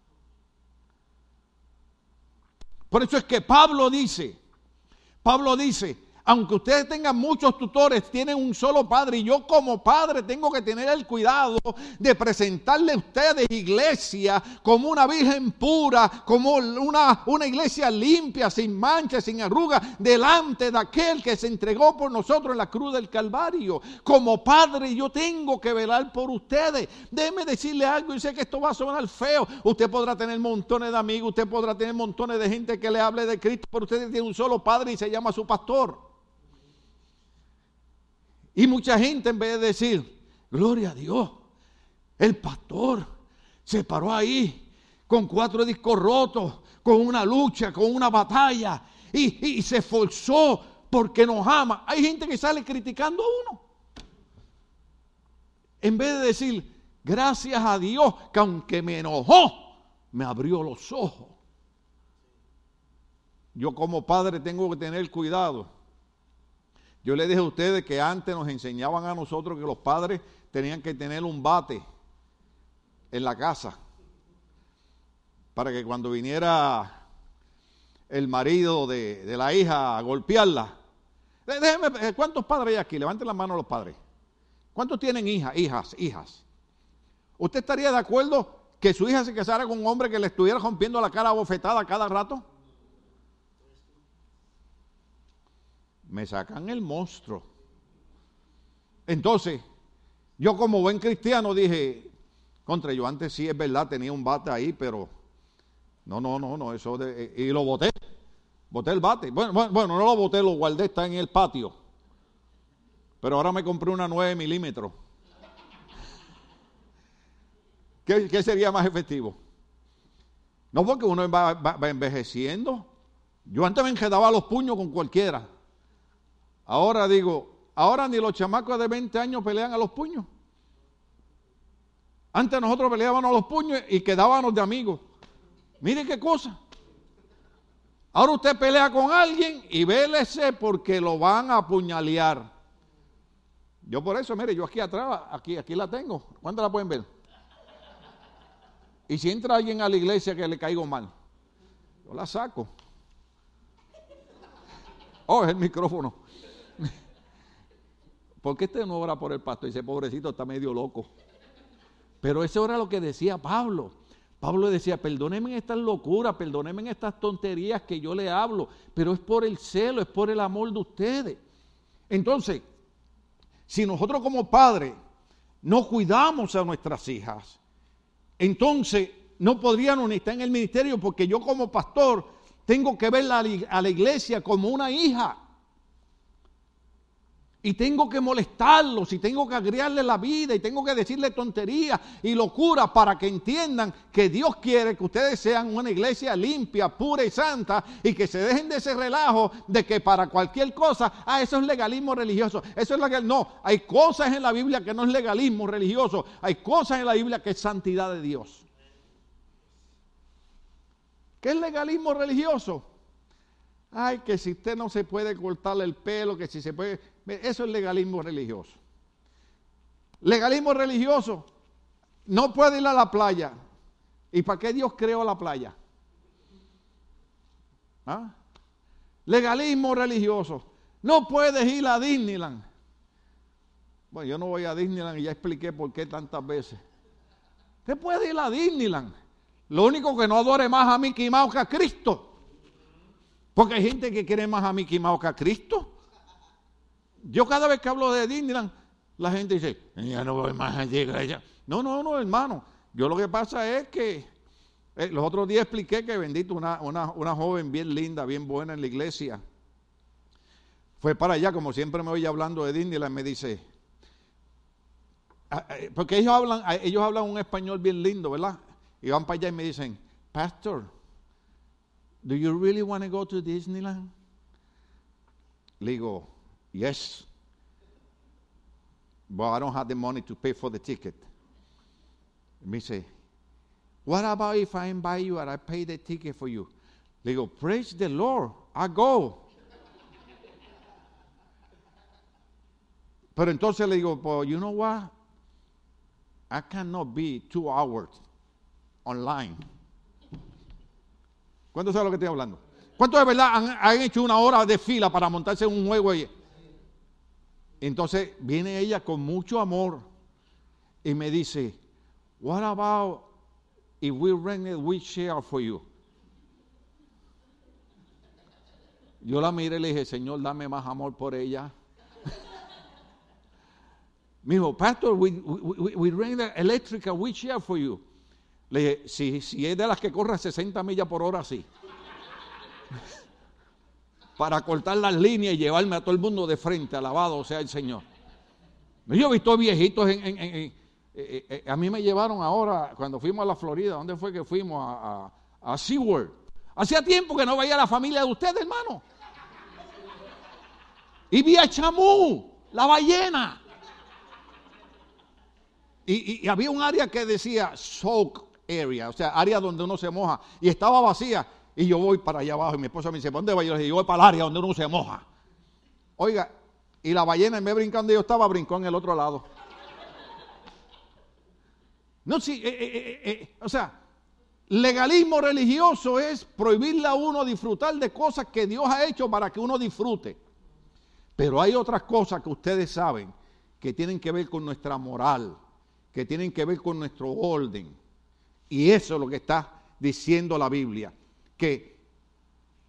Por eso es que Pablo dice, Pablo dice, aunque ustedes tengan muchos tutores, tienen un solo padre. Y yo como padre tengo que tener el cuidado de presentarle a ustedes iglesia como una virgen pura, como una, una iglesia limpia, sin manchas, sin arrugas, delante de aquel que se entregó por nosotros en la cruz del Calvario. Como padre yo tengo que velar por ustedes. Déjeme decirle algo, y sé que esto va a sonar feo. Usted podrá tener montones de amigos, usted podrá tener montones de gente que le hable de Cristo, pero usted tiene un solo padre y se llama su pastor. Y mucha gente en vez de decir, gloria a Dios, el pastor se paró ahí con cuatro discos rotos, con una lucha, con una batalla, y, se esforzó porque nos ama. Hay gente que sale criticando a uno. En vez de decir, gracias a Dios que aunque me enojó, me abrió los ojos. Yo como padre tengo que tener cuidado yo le dije a ustedes que antes nos enseñaban a nosotros que los padres tenían que tener un bate en la casa para que cuando viniera el marido de, la hija a golpearla. Déjeme, eh, ¿cuántos padres hay aquí? Levanten la mano los padres. ¿Cuántos tienen hijas, hijas, hijas? ¿Usted estaría de acuerdo que su hija se casara con un hombre que le estuviera rompiendo la cara bofetada cada rato? Me sacan el monstruo. Entonces, yo como buen cristiano dije, contra, yo antes sí es verdad, tenía un bate ahí, pero no, no, no, no, eso de, y lo boté, boté el bate. Bueno, bueno, no lo boté, lo guardé, está en el patio. Pero ahora me compré una 9 milímetros. ¿Qué, sería más efectivo? No porque uno va, va envejeciendo. Yo antes me enjedaba los puños con cualquiera. Ahora digo, ahora ni los chamacos de 20 años pelean a los puños. Antes nosotros peleábamos a los puños y quedábamos de amigos. Mire qué cosa. Ahora usted pelea con alguien y vélese porque lo van a apuñalear. Yo por eso, mire, yo aquí atrás, aquí, aquí la tengo. ¿Cuántas la pueden ver? Y si entra alguien a la iglesia que le caigo mal, yo la saco. Oh, es el micrófono. ¿por qué usted no ora por el pastor? Dice, pobrecito, está medio loco. Pero eso era lo que decía Pablo. Pablo decía, perdónenme estas locuras, perdónenme estas tonterías que yo le hablo, pero es por el celo, es por el amor de ustedes. Entonces, si nosotros como padres no cuidamos a nuestras hijas, entonces no podrían ni estar en el ministerio porque yo como pastor tengo que ver a la iglesia como una hija y tengo que molestarlos y tengo que agriarle la vida y tengo que decirle tonterías y locuras para que entiendan que Dios quiere que ustedes sean una iglesia limpia, pura y santa y que se dejen de ese relajo de que para cualquier cosa, ah, eso es legalismo religioso. Eso es lo que no, hay cosas en la Biblia que no es legalismo religioso, hay cosas en la Biblia que es santidad de Dios. ¿Qué es legalismo religioso? Ay, que si usted no se puede cortarle el pelo, que si se puede eso es legalismo religioso. Legalismo religioso. No puede ir a la playa. ¿Y para qué Dios creó la playa? ¿Ah? Legalismo religioso. No puedes ir a Disneyland. Bueno, yo no voy a Disneyland y ya expliqué por qué tantas veces. Usted puede ir a Disneyland. Lo único que no adore más a Mickey Mouse que a Cristo. Porque hay gente que quiere más a Mickey Mouse que a Cristo. Yo cada vez que hablo de Disneyland, la gente dice, ya no voy más allá. No, no, no, hermano. Yo lo que pasa es que eh, los otros días expliqué que bendito una, una, joven bien linda, bien buena en la iglesia. Fue para allá, como siempre me oye hablando de Disneyland, me dice, ah, eh, porque ellos hablan, ah, ellos hablan un español bien lindo, ¿verdad? Y van para allá y me dicen, Pastor, do you really want to go to Disneyland? Le digo, Yes. But I don't have the money to pay for the ticket. Me say, what about if I invite you and I pay the ticket for you? They go, praise the Lord, I go. Pero entonces le digo, well, you know what? I cannot be two hours online. ¿Cuánto sabe lo que estoy hablando? ¿Cuántos de verdad han, hecho una hora de fila para montarse en un juego y entonces viene ella con mucho amor y me dice, what about if we rent a wheelchair for you? Yo la miré y le dije, Señor, dame más amor por ella. me dijo, Pastor, we, we, we rent an electric wheelchair for you. Le dije, si, si es de las que corre 60 millas por hora, sí para cortar las líneas y llevarme a todo el mundo de frente, alabado sea el Señor. Yo he visto viejitos en, eh, eh, a mí me llevaron ahora, cuando fuimos a la Florida, ¿dónde fue que fuimos? A, a. Hacía tiempo que no veía a la familia de ustedes, hermano. Y vi a Chamú, la ballena. Y, y, había un área que decía soak o sea, área donde uno se moja, y estaba vacía. Y yo voy para allá abajo y mi esposa me dice, ¿dónde va? Yo le dije, yo voy para el área donde uno se moja. Oiga, y la ballena en vez de brincando yo estaba, brincó en el otro lado. No, sí, eh, eh, eh, o sea, legalismo religioso es prohibirle a uno disfrutar de cosas que Dios ha hecho para que uno disfrute. Pero hay otras cosas que ustedes saben que tienen que ver con nuestra moral, que tienen que ver con nuestro orden. Y eso es lo que está diciendo la Biblia que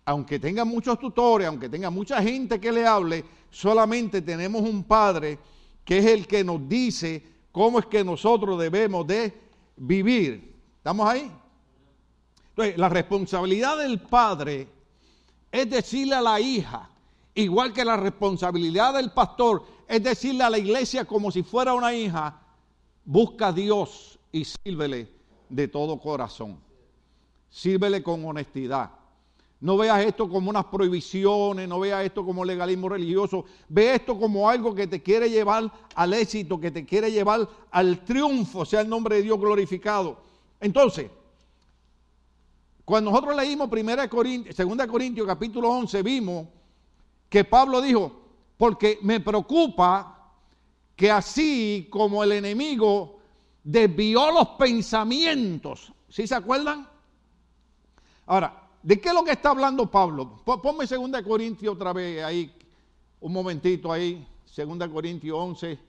aunque tenga muchos tutores, aunque tenga mucha gente que le hable, solamente tenemos un Padre que es el que nos dice cómo es que nosotros debemos de vivir. ¿Estamos ahí? Entonces, la responsabilidad del Padre es decirle a la hija, igual que la responsabilidad del pastor es decirle a la iglesia como si fuera una hija, busca a Dios y sírvele de todo corazón. Sírvele con honestidad. No veas esto como unas prohibiciones, no veas esto como legalismo religioso. Ve esto como algo que te quiere llevar al éxito, que te quiere llevar al triunfo, sea el nombre de Dios glorificado. Entonces, cuando nosotros leímos 1 Corintios, 2 Corintios capítulo 11, vimos que Pablo dijo, porque me preocupa que así como el enemigo desvió los pensamientos, ¿sí se acuerdan? Ahora, ¿de qué es lo que está hablando Pablo? Ponme 2 Corintios otra vez ahí, un momentito ahí. 2 Corintios 11,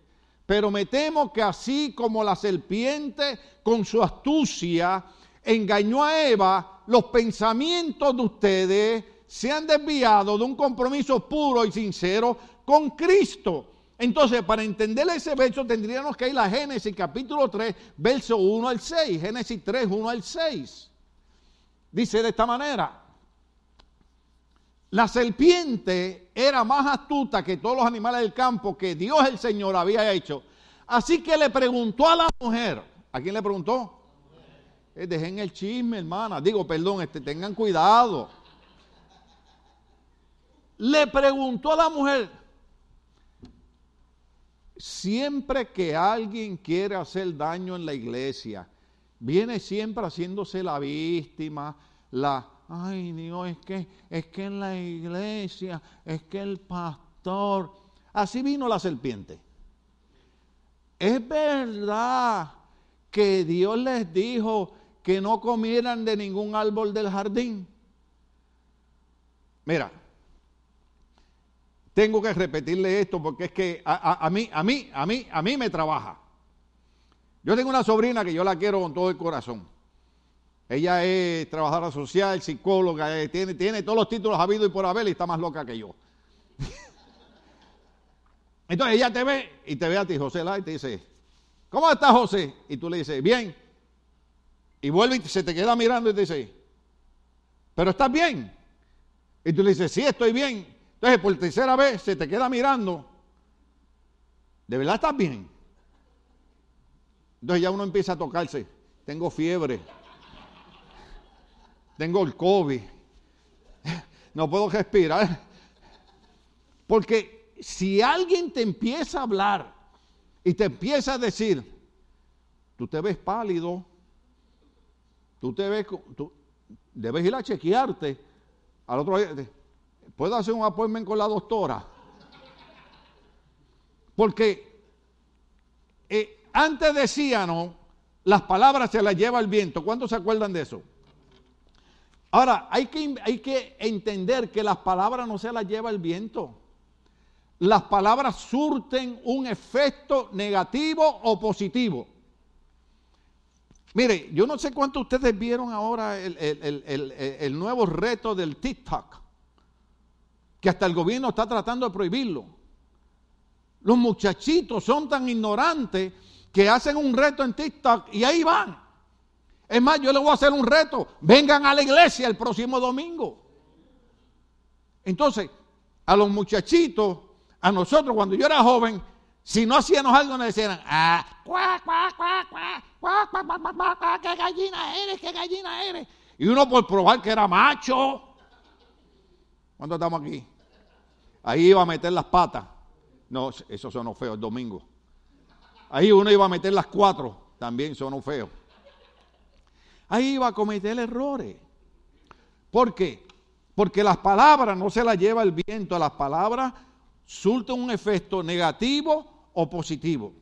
pero me temo que así como la serpiente con su astucia engañó a Eva, los pensamientos de ustedes se han desviado de un compromiso puro y sincero con Cristo. Entonces, para entender ese verso tendríamos que ir a Génesis capítulo 3, verso 1 al 6. Génesis 3, 1 al 6. Dice de esta manera, la serpiente era más astuta que todos los animales del campo que Dios el Señor había hecho. Así que le preguntó a la mujer, ¿a quién le preguntó? Eh, dejen el chisme, hermana. Digo, perdón, este, tengan cuidado. Le preguntó a la mujer, siempre que alguien quiere hacer daño en la iglesia, viene siempre haciéndose la víctima, la, ay Dios, es que, es que en la iglesia, es que el pastor, así vino la serpiente. Es verdad que Dios les dijo que no comieran de ningún árbol del jardín. Mira, tengo que repetirle esto porque es que a, mí, a mí, a mí, a mí me trabaja. Yo tengo una sobrina que yo la quiero con todo el corazón. Ella es trabajadora social, psicóloga, eh, tiene, tiene todos los títulos habido y por haber y está más loca que yo. Entonces ella te ve y te ve a ti, José, y te dice, ¿cómo estás, José? Y tú le dices, bien. Y vuelve y se te queda mirando y te dice, ¿pero estás bien? Y tú le dices, sí, estoy bien. Entonces, por tercera vez se te queda mirando. ¿De verdad estás bien? Entonces ya uno empieza a tocarse. Tengo fiebre. Tengo el COVID. No puedo respirar. Porque si alguien te empieza a hablar y te empieza a decir, tú te ves pálido, Tú te ves, tú debes ir a chequearte. Al otro día, ¿puedo hacer un appointment con la doctora? Porque eh, antes decían, las palabras se las lleva el viento. ¿Cuántos se acuerdan de eso? Ahora, hay que, hay que entender que las palabras no se las lleva el viento. Las palabras surten un efecto negativo o positivo. Mire, yo no sé cuánto ustedes vieron ahora el, nuevo reto del TikTok, que hasta el gobierno está tratando de prohibirlo. Los muchachitos son tan ignorantes que hacen un reto en TikTok y ahí van. Es más, yo les voy a hacer un reto. Vengan a la iglesia el próximo domingo. Entonces, a los muchachitos, a nosotros cuando yo era joven, si no hacíamos algo nos decían, ah, cuá, cuá, cuá, cuá, qué gallina eres, qué gallina eres. Y uno por probar que era macho. ¿Cuánto estamos aquí? Ahí iba a meter las patas. No, eso sonó feo el domingo. Ahí uno iba a meter las cuatro. También sonó feo. Ahí iba a cometer errores. ¿Por qué? Porque las palabras no se las lleva el viento. Las palabras surten un efecto negativo o positivo.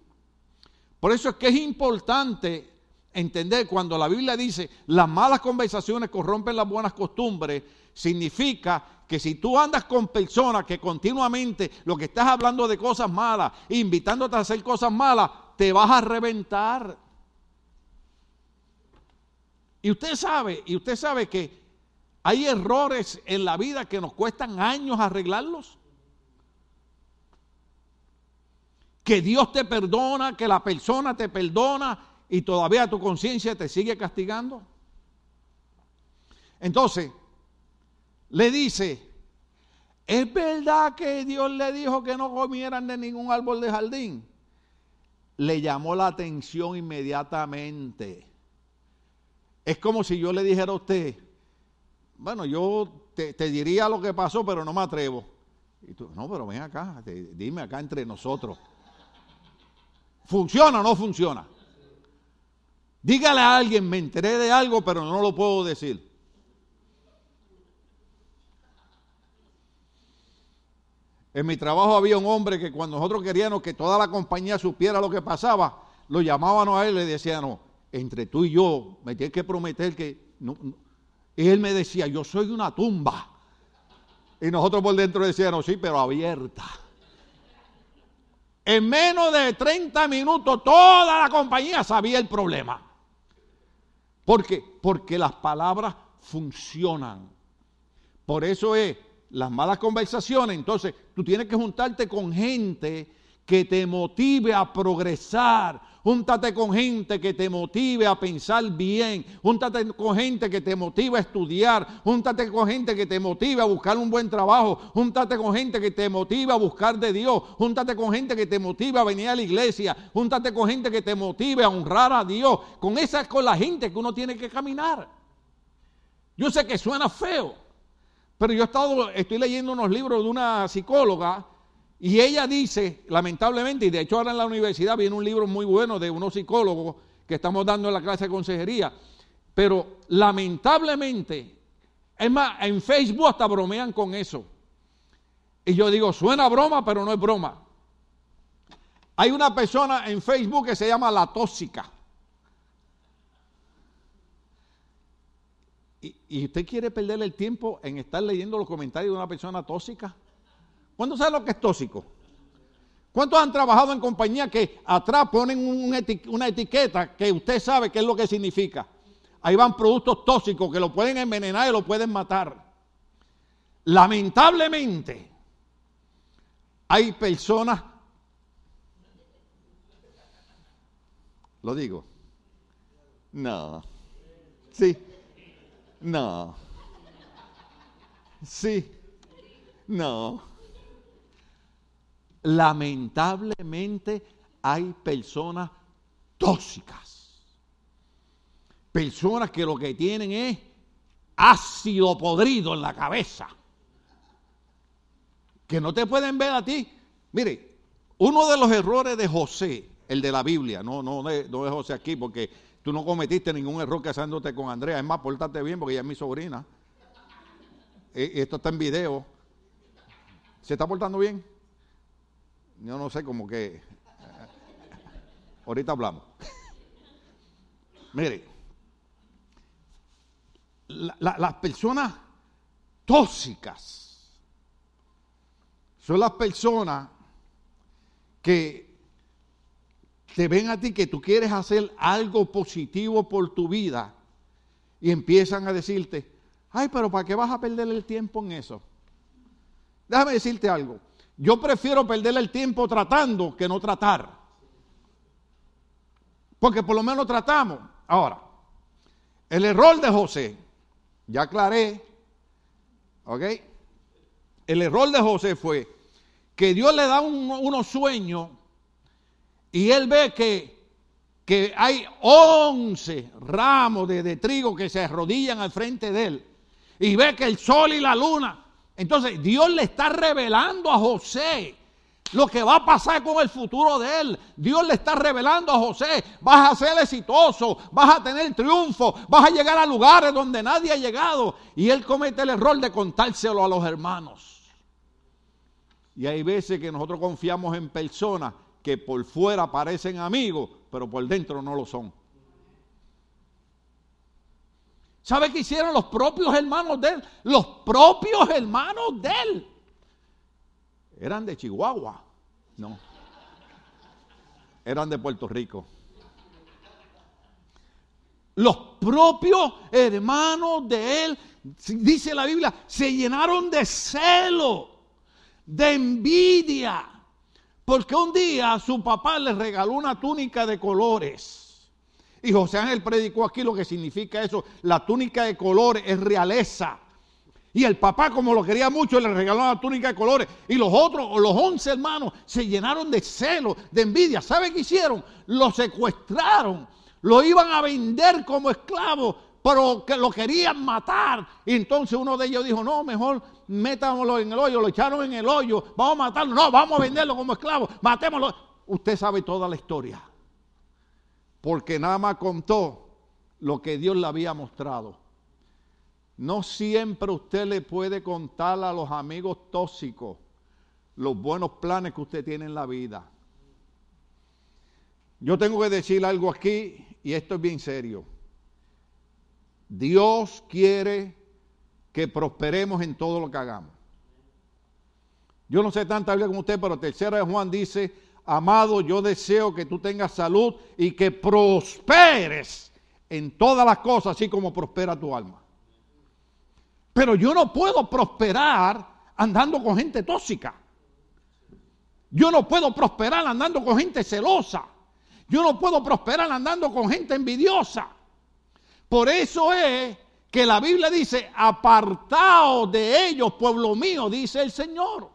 Por eso es que es importante entender cuando la Biblia dice las malas conversaciones corrompen las buenas costumbres, significa que si tú andas con personas que continuamente lo que estás hablando de cosas malas, invitándote a hacer cosas malas, te vas a reventar. Y usted sabe, y usted sabe que hay errores en la vida que nos cuestan años arreglarlos. que Dios te perdona, que la persona te perdona y todavía tu conciencia te sigue castigando. Entonces, le dice, ¿es verdad que Dios le dijo que no comieran de ningún árbol de jardín? Le llamó la atención inmediatamente. Es como si yo le dijera a usted, bueno, yo te, diría lo que pasó, pero no me atrevo. Y tú, no, pero ven acá, dime acá entre nosotros. ¿Funciona o no funciona? Dígale a alguien, me enteré de algo, pero no lo puedo decir. En mi trabajo había un hombre que cuando nosotros queríamos que toda la compañía supiera lo que pasaba, lo llamábamos a él y le decíamos, entre tú y yo, me tienes que prometer que... Y él me decía, yo soy una tumba. Y nosotros por dentro decíamos, sí, pero abierta. En menos de 30 minutos toda la compañía sabía el problema. ¿Por qué? Porque las palabras funcionan. Por eso es las malas conversaciones. Entonces, tú tienes que juntarte con gente que te motive a progresar. Júntate con gente que te motive a pensar bien. Júntate con gente que te motive a estudiar. Júntate con gente que te motive a buscar un buen trabajo. Júntate con gente que te motive a buscar de Dios. Júntate con gente que te motive a venir a la iglesia. Júntate con gente que te motive a honrar a Dios. Con esa es con la gente que uno tiene que caminar. Yo sé que suena feo, pero yo he estado, estoy leyendo unos libros de una psicóloga y ella dice, lamentablemente, y de hecho ahora en la universidad viene un libro muy bueno de unos psicólogos que estamos dando en la clase de consejería, pero lamentablemente, es más, en Facebook hasta bromean con eso. Y yo digo, suena broma, pero no es broma. Hay una persona en Facebook que se llama La Tóxica. ¿Y, ¿Y, usted quiere perder el tiempo en estar leyendo los comentarios de una persona tóxica? ¿Cuántos saben lo que es tóxico? ¿Cuántos han trabajado en compañía que atrás ponen una etiqueta que usted sabe qué es lo que significa? Ahí van productos tóxicos que lo pueden envenenar y lo pueden matar. Lamentablemente, hay personas, lo digo, no, sí, no, sí, no lamentablemente hay personas tóxicas. Personas que lo que tienen es ácido podrido en la cabeza. Que no te pueden ver a ti. Mire, uno de los errores de José, el de la Biblia, no, no, no es José aquí porque tú no cometiste ningún error casándote con Andrea. Es más, portate bien porque ella es mi sobrina. Eh, esto está en video. ¿Se está portando bien? Yo no sé, como que... Ahorita hablamos. Mire, las personas tóxicas son las personas que te ven a ti que tú quieres hacer algo positivo por tu vida y empiezan a decirte, ay, pero ¿para qué vas a perder el tiempo en eso? Déjame decirte algo. Yo prefiero perder el tiempo tratando que no tratar. Porque por lo menos tratamos. Ahora, el error de José, ya aclaré, ¿ok? El error de José fue que Dios le da unos sueños y él ve que, que hay once ramos de, de trigo que se arrodillan al frente de él y ve que el sol y la luna entonces Dios le está revelando a José lo que va a pasar con el futuro de él. Dios le está revelando a José, vas a ser exitoso, vas a tener triunfo, vas a llegar a lugares donde nadie ha llegado. Y él comete el error de contárselo a los hermanos. Y hay veces que nosotros confiamos en personas que por fuera parecen amigos, pero por dentro no lo son. ¿Sabe qué hicieron los propios hermanos de él? Los propios hermanos de él. Eran de Chihuahua. No. Eran de Puerto Rico. Los propios hermanos de él, dice la Biblia, se llenaron de celo, de envidia. Porque un día su papá le regaló una túnica de colores. Y José Ángel predicó aquí lo que significa eso. La túnica de colores es realeza. Y el papá, como lo quería mucho, le regaló la túnica de colores. Y los otros, los once hermanos, se llenaron de celo, de envidia. ¿Sabe qué hicieron? Lo secuestraron. Lo iban a vender como esclavo, pero que lo querían matar. Y entonces uno de ellos dijo, no, mejor métamoslo en el hoyo. Lo echaron en el hoyo. Vamos a matarlo. No, vamos a venderlo como esclavo. Matémoslo. Usted sabe toda la historia porque nada más contó lo que Dios le había mostrado. No siempre usted le puede contar a los amigos tóxicos los buenos planes que usted tiene en la vida. Yo tengo que decir algo aquí y esto es bien serio. Dios quiere que prosperemos en todo lo que hagamos. Yo no sé tanta Biblia como usted, pero tercera de Juan dice, amado, yo deseo que tú tengas salud y que prosperes en todas las cosas, así como prospera tu alma. Pero yo no puedo prosperar andando con gente tóxica. Yo no puedo prosperar andando con gente celosa. Yo no puedo prosperar andando con gente envidiosa. Por eso es que la Biblia dice, apartaos de ellos, pueblo mío, dice el Señor.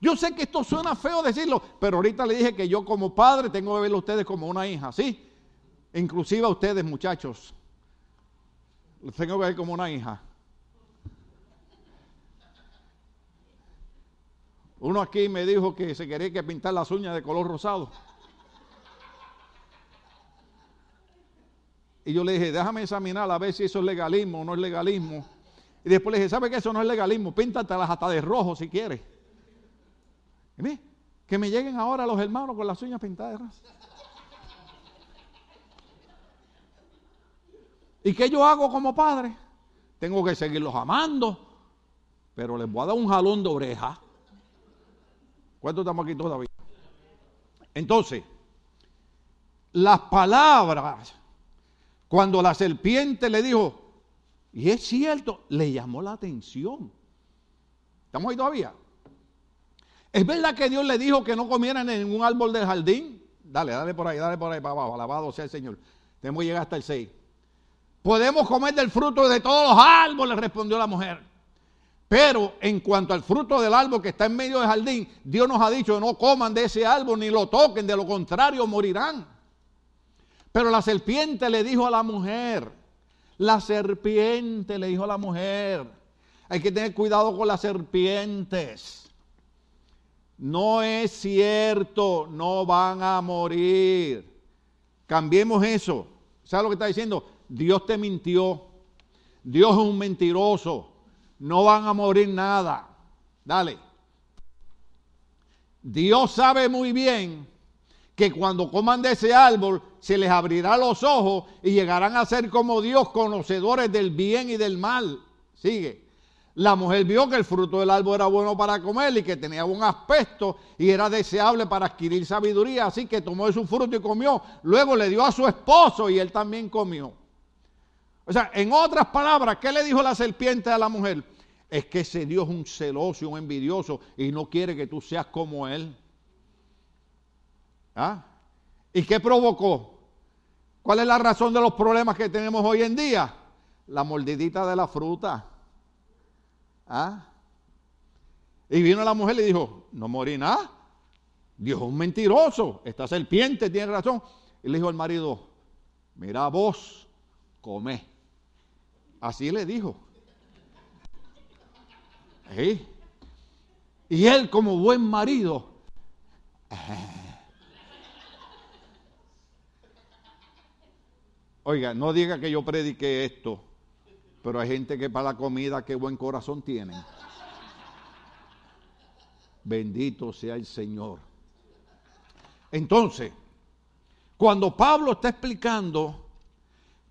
Yo sé que esto suena feo decirlo, pero ahorita le dije que yo como padre tengo que verlo a ustedes como una hija, ¿sí? Inclusive a ustedes, muchachos. Los tengo que ver como una hija. Uno aquí me dijo que se quería que pintar las uñas de color rosado. Y yo le dije, déjame examinar a ver si eso es legalismo o no es legalismo. Y después le dije, ¿sabe que eso no es legalismo? Píntatelas hasta de rojo si quieres. Que me lleguen ahora los hermanos con las uñas pintadas ¿Y qué yo hago como padre? Tengo que seguirlos amando, pero les voy a dar un jalón de oreja. ¿Cuántos estamos aquí todavía? Entonces, las palabras, cuando la serpiente le dijo, y es cierto, le llamó la atención. ¿Estamos ahí todavía? ¿Es verdad que Dios le dijo que no comieran en ningún árbol del jardín? Dale, dale por ahí, dale por ahí para abajo. Alabado sea el Señor. Tenemos que llegar hasta el 6. Podemos comer del fruto de todos los árboles, respondió la mujer. Pero en cuanto al fruto del árbol que está en medio del jardín, Dios nos ha dicho no coman de ese árbol ni lo toquen, de lo contrario morirán. Pero la serpiente le dijo a la mujer, la serpiente le dijo a la mujer, hay que tener cuidado con las serpientes. No es cierto, no van a morir. Cambiemos eso. ¿Sabes lo que está diciendo? Dios te mintió. Dios es un mentiroso no van a morir nada. Dale. Dios sabe muy bien que cuando coman de ese árbol se les abrirá los ojos y llegarán a ser como Dios, conocedores del bien y del mal. Sigue. La mujer vio que el fruto del árbol era bueno para comer y que tenía buen aspecto y era deseable para adquirir sabiduría, así que tomó de su fruto y comió. Luego le dio a su esposo y él también comió. O sea, en otras palabras, ¿qué le dijo la serpiente a la mujer? Es que ese Dios es un celoso un envidioso y no quiere que tú seas como Él. ¿Ah? ¿Y qué provocó? ¿Cuál es la razón de los problemas que tenemos hoy en día? La mordidita de la fruta. ¿Ah? Y vino la mujer y le dijo, no morí nada. Dios es un mentiroso. Esta serpiente tiene razón. Y le dijo al marido, mira vos, come. Así le dijo. Y él como buen marido. Oiga, no diga que yo predique esto, pero hay gente que para la comida qué buen corazón tiene. Bendito sea el Señor. Entonces, cuando Pablo está explicando,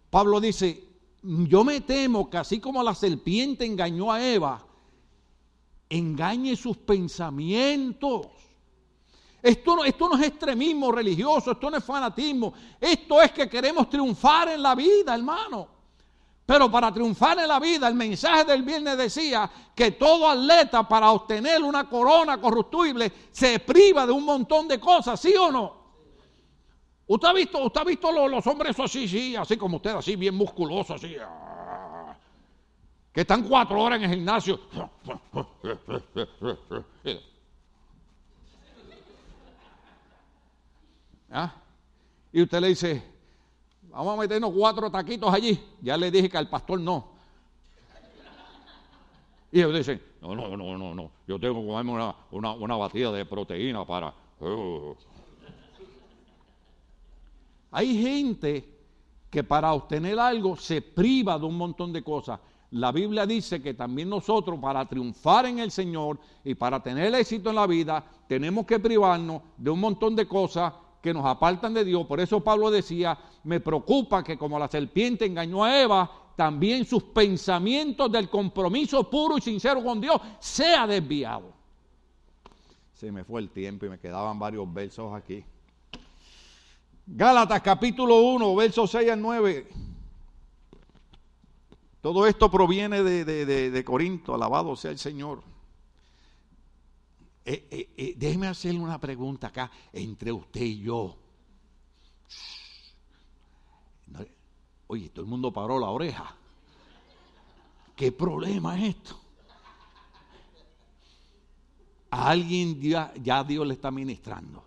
Pablo dice, yo me temo que así como la serpiente engañó a Eva, engañe sus pensamientos. Esto no, esto no es extremismo religioso, esto no es fanatismo, esto es que queremos triunfar en la vida, hermano. Pero para triunfar en la vida, el mensaje del viernes decía que todo atleta para obtener una corona corruptible se priva de un montón de cosas, ¿sí o no? ¿Usted ha visto, usted ha visto los, hombres así, sí, así como usted, así bien musculosos, así? que están cuatro horas en el gimnasio. ¿Ah? Y usted le dice, vamos a meternos cuatro taquitos allí. Ya le dije que al pastor no. Y ellos dicen, no, no, no, no, no. Yo tengo que comerme una, una, batida de proteína para... Uh". Hay gente que para obtener algo se priva de un montón de cosas la Biblia dice que también nosotros para triunfar en el Señor y para tener éxito en la vida, tenemos que privarnos de un montón de cosas que nos apartan de Dios. Por eso Pablo decía, me preocupa que como la serpiente engañó a Eva, también sus pensamientos del compromiso puro y sincero con Dios sea desviado. Se me fue el tiempo y me quedaban varios versos aquí. Gálatas capítulo 1, versos 6 al 9. Todo esto proviene de, Corinto, alabado sea el Señor. Eh, eh, eh, déjeme hacerle una pregunta acá entre usted y yo. Oye, todo el mundo paró la oreja. ¿Qué problema es esto? A alguien ya, ya Dios le está ministrando.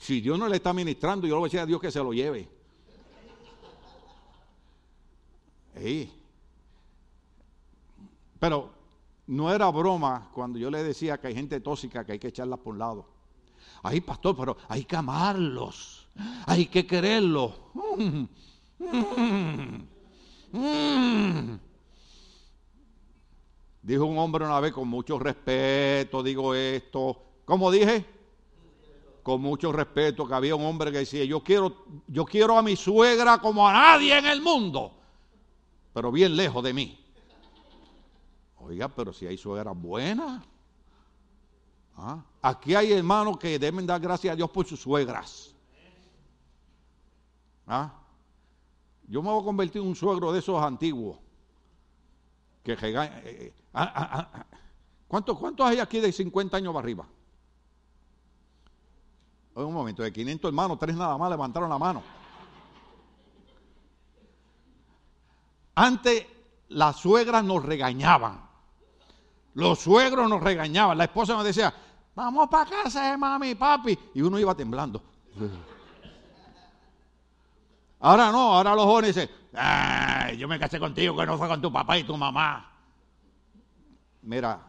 Si Dios no le está ministrando, yo le voy a decir a Dios que se lo lleve. Pero no era broma cuando yo le decía que hay gente tóxica que hay que echarla por un lado. Ay, pastor, pero hay que amarlos. Hay que quererlos. Dijo un hombre una vez con mucho respeto, digo esto. ¿Cómo dije? Con mucho respeto, que había un hombre que decía, yo quiero, yo quiero a mi suegra como a nadie en el mundo, pero bien lejos de mí. Oiga, pero si hay suegras buenas. ¿ah? Aquí hay hermanos que deben dar gracias a Dios por sus suegras. ¿Ah? Yo me voy a convertir en un suegro de esos antiguos. Eh, eh, ah, ¿Cuántos, ¿Cuántos hay aquí de 50 años para arriba? un momento, de 500 hermanos, tres nada más levantaron la mano. Antes las suegras nos regañaban. Los suegros nos regañaban. La esposa nos decía, vamos para casa de mami y papi. Y uno iba temblando. Ahora no, ahora los jóvenes dicen, Ay, yo me casé contigo que no fue con tu papá y tu mamá. Mira,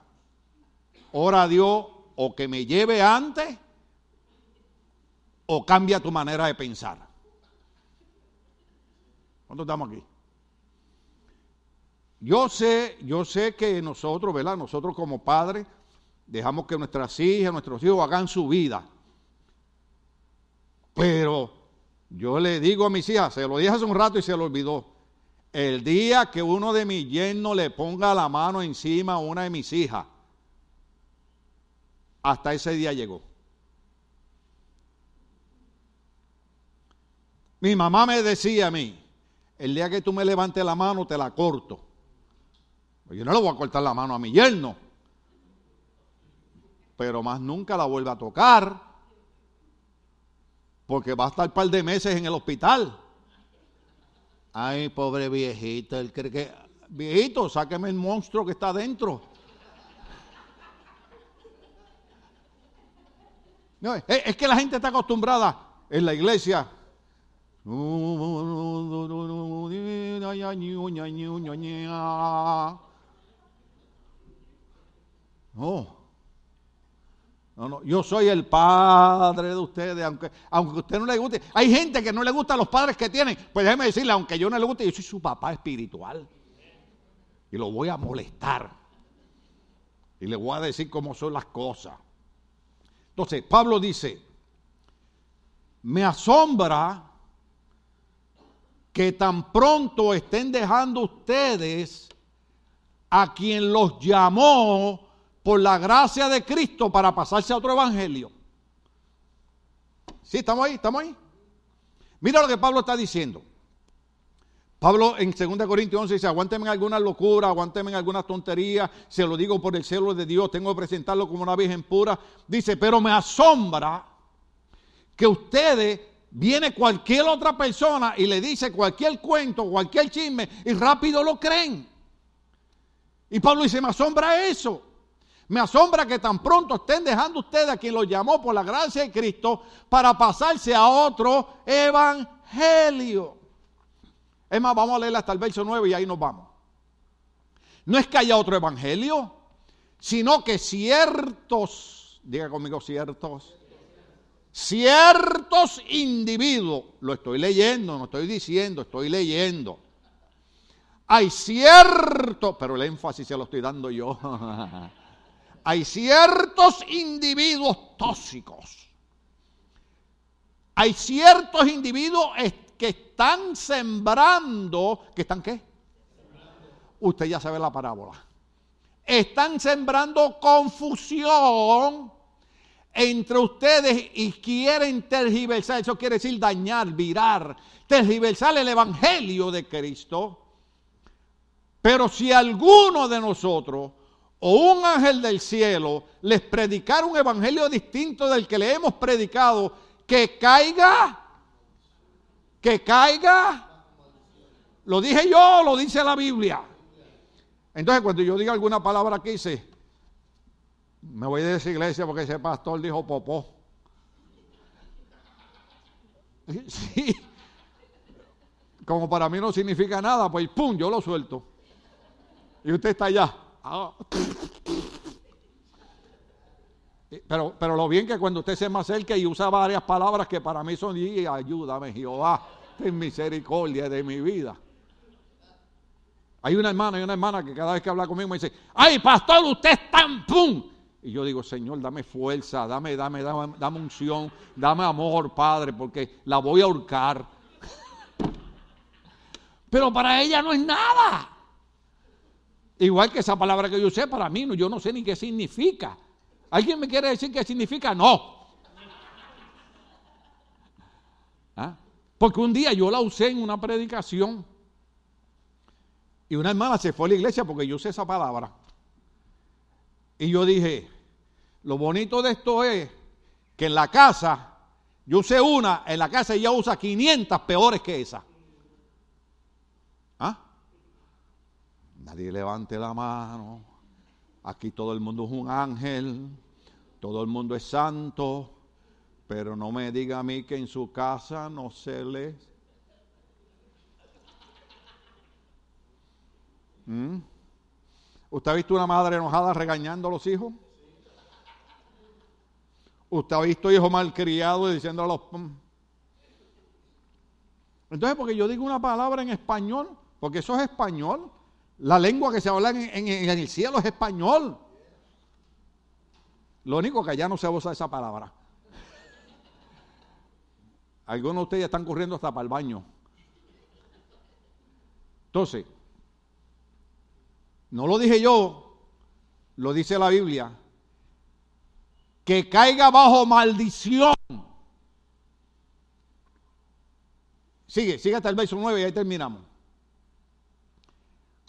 ora a Dios o que me lleve antes o cambia tu manera de pensar. ¿Cuántos estamos aquí? Yo sé, yo sé que nosotros, ¿verdad? Nosotros como padres dejamos que nuestras hijas, nuestros hijos hagan su vida. Pero yo le digo a mis hijas, se lo dije hace un rato y se lo olvidó. El día que uno de mis yernos le ponga la mano encima a una de mis hijas, hasta ese día llegó. Mi mamá me decía a mí, el día que tú me levantes la mano te la corto. Pues yo no le voy a cortar la mano a mi yerno, pero más nunca la vuelve a tocar porque va a estar un par de meses en el hospital. Ay, pobre viejito, él cree que, viejito, sáqueme el monstruo que está adentro. No, es, que la gente está acostumbrada en la iglesia. No. No, no, yo soy el padre de ustedes, aunque, aunque a usted no le guste. Hay gente que no le gusta a los padres que tienen. Pues déjeme decirle, aunque yo no le guste, yo soy su papá espiritual. Y lo voy a molestar. Y le voy a decir cómo son las cosas. Entonces, Pablo dice, me asombra que tan pronto estén dejando ustedes a quien los llamó por la gracia de Cristo para pasarse a otro evangelio. ¿Sí? ¿Estamos ahí? ¿Estamos ahí? Mira lo que Pablo está diciendo. Pablo en 2 Corintios 11 dice, aguánteme en alguna locura, aguánteme en alguna tontería, se lo digo por el cielo de Dios, tengo que presentarlo como una virgen pura. Dice, pero me asombra que ustedes, viene cualquier otra persona y le dice cualquier cuento, cualquier chisme, y rápido lo creen. Y Pablo dice, me asombra eso. Me asombra que tan pronto estén dejando ustedes a quien los llamó por la gracia de Cristo para pasarse a otro evangelio. Es más, vamos a leer hasta el verso 9 y ahí nos vamos. No es que haya otro evangelio, sino que ciertos, diga conmigo ciertos, ciertos individuos, lo estoy leyendo, no estoy diciendo, estoy leyendo. Hay ciertos, pero el énfasis se lo estoy dando yo. hay ciertos individuos tóxicos. Hay ciertos individuos que están sembrando, que están qué? Usted ya sabe la parábola. están sembrando confusión entre ustedes y quieren tergiversar, eso quiere decir dañar, virar, tergiversar el Evangelio de Cristo. Pero si alguno de nosotros o un ángel del cielo les predicara un evangelio distinto del que le hemos predicado, que caiga, que caiga, lo dije yo, lo dice la Biblia. Entonces cuando yo diga alguna palabra que hice, me voy de esa iglesia porque ese pastor dijo popó. Sí. Como para mí no significa nada, pues pum, yo lo suelto. Y usted está allá. Ah. Pero, pero lo bien que cuando usted se me acerca y usa varias palabras que para mí son, y ayúdame Jehová, ten misericordia de mi vida. Hay una hermana, hay una hermana que cada vez que habla conmigo me dice, ay pastor, usted es tan pum. Y yo digo, Señor, dame fuerza, dame, dame, dame, dame unción, dame amor, Padre, porque la voy a ahorcar. Pero para ella no es nada. Igual que esa palabra que yo usé, para mí, yo no sé ni qué significa. ¿Alguien me quiere decir qué significa? No. ¿Ah? Porque un día yo la usé en una predicación y una hermana se fue a la iglesia porque yo usé esa palabra. Y yo dije, lo bonito de esto es que en la casa, yo usé una, en la casa ella usa 500 peores que esa. ¿Ah? Nadie levante la mano. Aquí todo el mundo es un ángel, todo el mundo es santo, pero no me diga a mí que en su casa no se le... ¿Mm? ¿Usted ha visto una madre enojada regañando a los hijos? Usted ha visto hijos malcriados diciendo a los... Entonces, porque yo digo una palabra en español, porque eso es español. La lengua que se habla en, el cielo es español. Lo único que allá no se usa esa palabra. Algunos de ustedes están corriendo hasta para el baño. Entonces, no lo dije yo, lo dice la Biblia que caiga bajo maldición. Sigue, sigue hasta el verso 9 y ahí terminamos.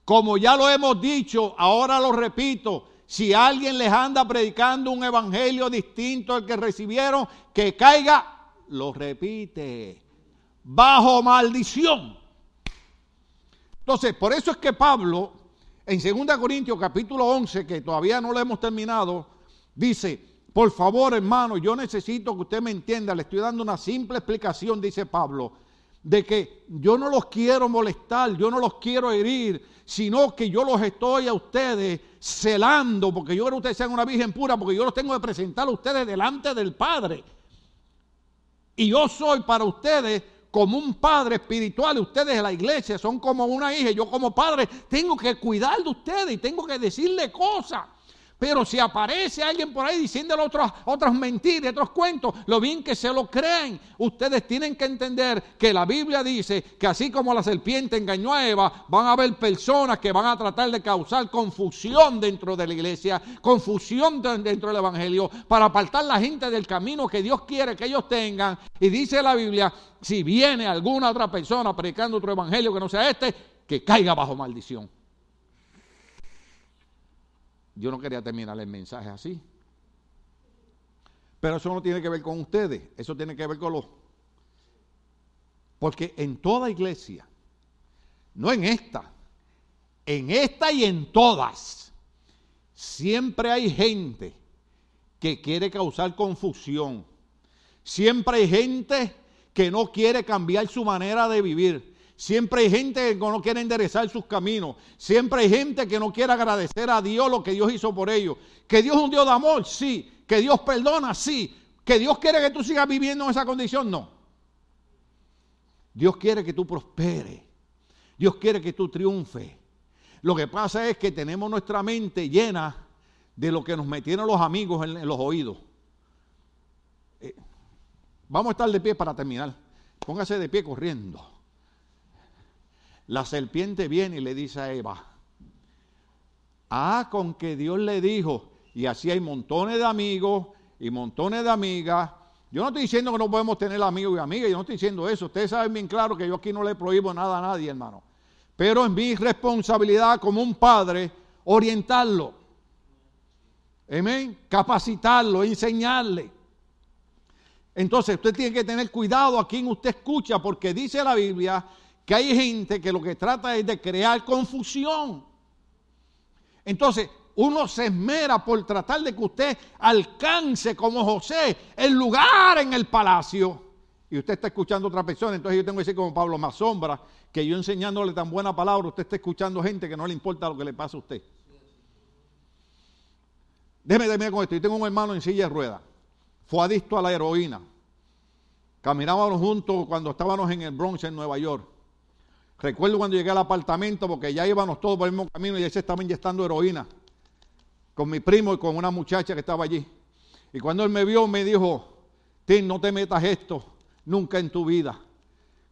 Como ya lo hemos dicho, ahora lo repito, si alguien les anda predicando un evangelio distinto al que recibieron, que caiga, lo repite, bajo maldición. Entonces, por eso es que Pablo, en 2 Corintios capítulo 11, que todavía no lo hemos terminado, dice, por favor, hermano, yo necesito que usted me entienda. Le estoy dando una simple explicación, dice Pablo, de que yo no los quiero molestar, yo no los quiero herir, sino que yo los estoy a ustedes celando, porque yo quiero que ustedes sean una virgen pura, porque yo los tengo que presentar a ustedes delante del Padre. Y yo soy para ustedes como un padre espiritual, ustedes en la iglesia son como una hija, yo como padre tengo que cuidar de ustedes y tengo que decirle cosas. Pero si aparece alguien por ahí diciéndole otras, otras mentiras, otros cuentos, lo bien que se lo creen. Ustedes tienen que entender que la Biblia dice que así como la serpiente engañó a Eva, van a haber personas que van a tratar de causar confusión dentro de la iglesia, confusión dentro del Evangelio, para apartar la gente del camino que Dios quiere que ellos tengan. Y dice la Biblia, si viene alguna otra persona predicando otro Evangelio que no sea este, que caiga bajo maldición. Yo no quería terminar el mensaje así. Pero eso no tiene que ver con ustedes, eso tiene que ver con los... Porque en toda iglesia, no en esta, en esta y en todas, siempre hay gente que quiere causar confusión. Siempre hay gente que no quiere cambiar su manera de vivir. Siempre hay gente que no quiere enderezar sus caminos. Siempre hay gente que no quiere agradecer a Dios lo que Dios hizo por ellos. Que Dios es un Dios de amor, sí. Que Dios perdona, sí. Que Dios quiere que tú sigas viviendo en esa condición, no. Dios quiere que tú prosperes. Dios quiere que tú triunfes. Lo que pasa es que tenemos nuestra mente llena de lo que nos metieron los amigos en, los oídos. Eh, vamos a estar de pie para terminar. Póngase de pie corriendo. La serpiente viene y le dice a Eva, Ah, con que Dios le dijo. Y así hay montones de amigos y montones de amigas. Yo no estoy diciendo que no podemos tener amigos y amigas, yo no estoy diciendo eso. Ustedes saben bien claro que yo aquí no le prohíbo nada a nadie, hermano. Pero es mi responsabilidad como un padre orientarlo. Amén. Capacitarlo, enseñarle. Entonces usted tiene que tener cuidado a quien usted escucha, porque dice la Biblia que hay gente que lo que trata es de crear confusión. Entonces, uno se esmera por tratar de que usted alcance como José el lugar en el palacio. Y usted está escuchando a otra persona, entonces yo tengo que decir como Pablo, más sombra, que yo enseñándole tan buena palabra, usted está escuchando gente que no le importa lo que le pasa a usted. Déjeme terminar con esto. Yo tengo un hermano en silla de ruedas. Fue adicto a la heroína. Caminábamos juntos cuando estábamos en el Bronx, en Nueva York. Recuerdo cuando llegué al apartamento, porque ya íbamos todos por el mismo camino y él se estaba inyectando heroína. Con mi primo y con una muchacha que estaba allí. Y cuando él me vio, me dijo, Tim, no te metas esto nunca en tu vida.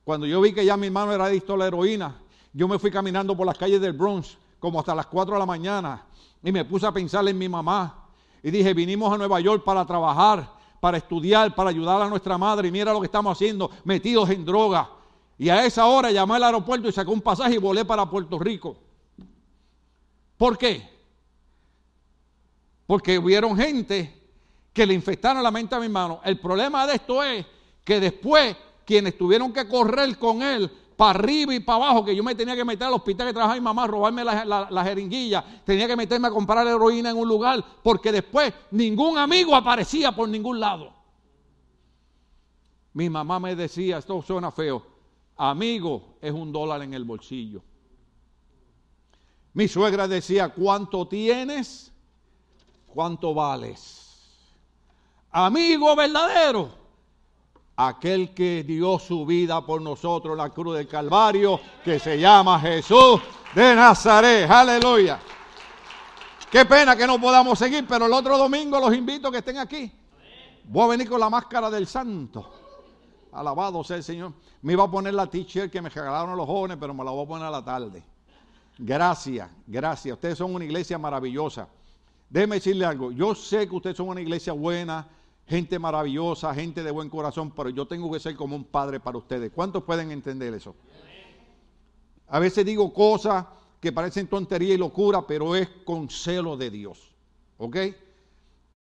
Cuando yo vi que ya mi hermano era adicto a la heroína, yo me fui caminando por las calles del Bronx como hasta las 4 de la mañana y me puse a pensar en mi mamá. Y dije, vinimos a Nueva York para trabajar, para estudiar, para ayudar a nuestra madre. Y mira lo que estamos haciendo, metidos en droga. Y a esa hora llamé al aeropuerto y sacó un pasaje y volé para Puerto Rico. ¿Por qué? Porque hubieron gente que le infectaron la mente a mi hermano. El problema de esto es que después quienes tuvieron que correr con él para arriba y para abajo, que yo me tenía que meter al hospital que trabajaba mi mamá, robarme la, la, jeringuilla, tenía que meterme a comprar heroína en un lugar, porque después ningún amigo aparecía por ningún lado. Mi mamá me decía, esto suena feo, amigo es un dólar en el bolsillo. Mi suegra decía, ¿cuánto tienes? ¿Cuánto vales? Amigo verdadero aquel que dio su vida por nosotros en la cruz del Calvario, que se llama Jesús de Nazaret. Aleluya. Qué pena que no podamos seguir, pero el otro domingo los invito a que estén aquí. Voy a venir con la máscara del santo. Alabado sea el Señor. Me iba a poner la t-shirt que me regalaron los jóvenes, pero me la voy a poner a la tarde. Gracias, gracias. Ustedes son una iglesia maravillosa. Déjeme decirle algo. Yo sé que ustedes son una iglesia buena, gente maravillosa, gente de buen corazón, pero yo tengo que ser como un padre para ustedes. ¿Cuántos pueden entender eso? A veces digo cosas que parecen tontería y locura, pero es con celo de Dios. ¿Ok?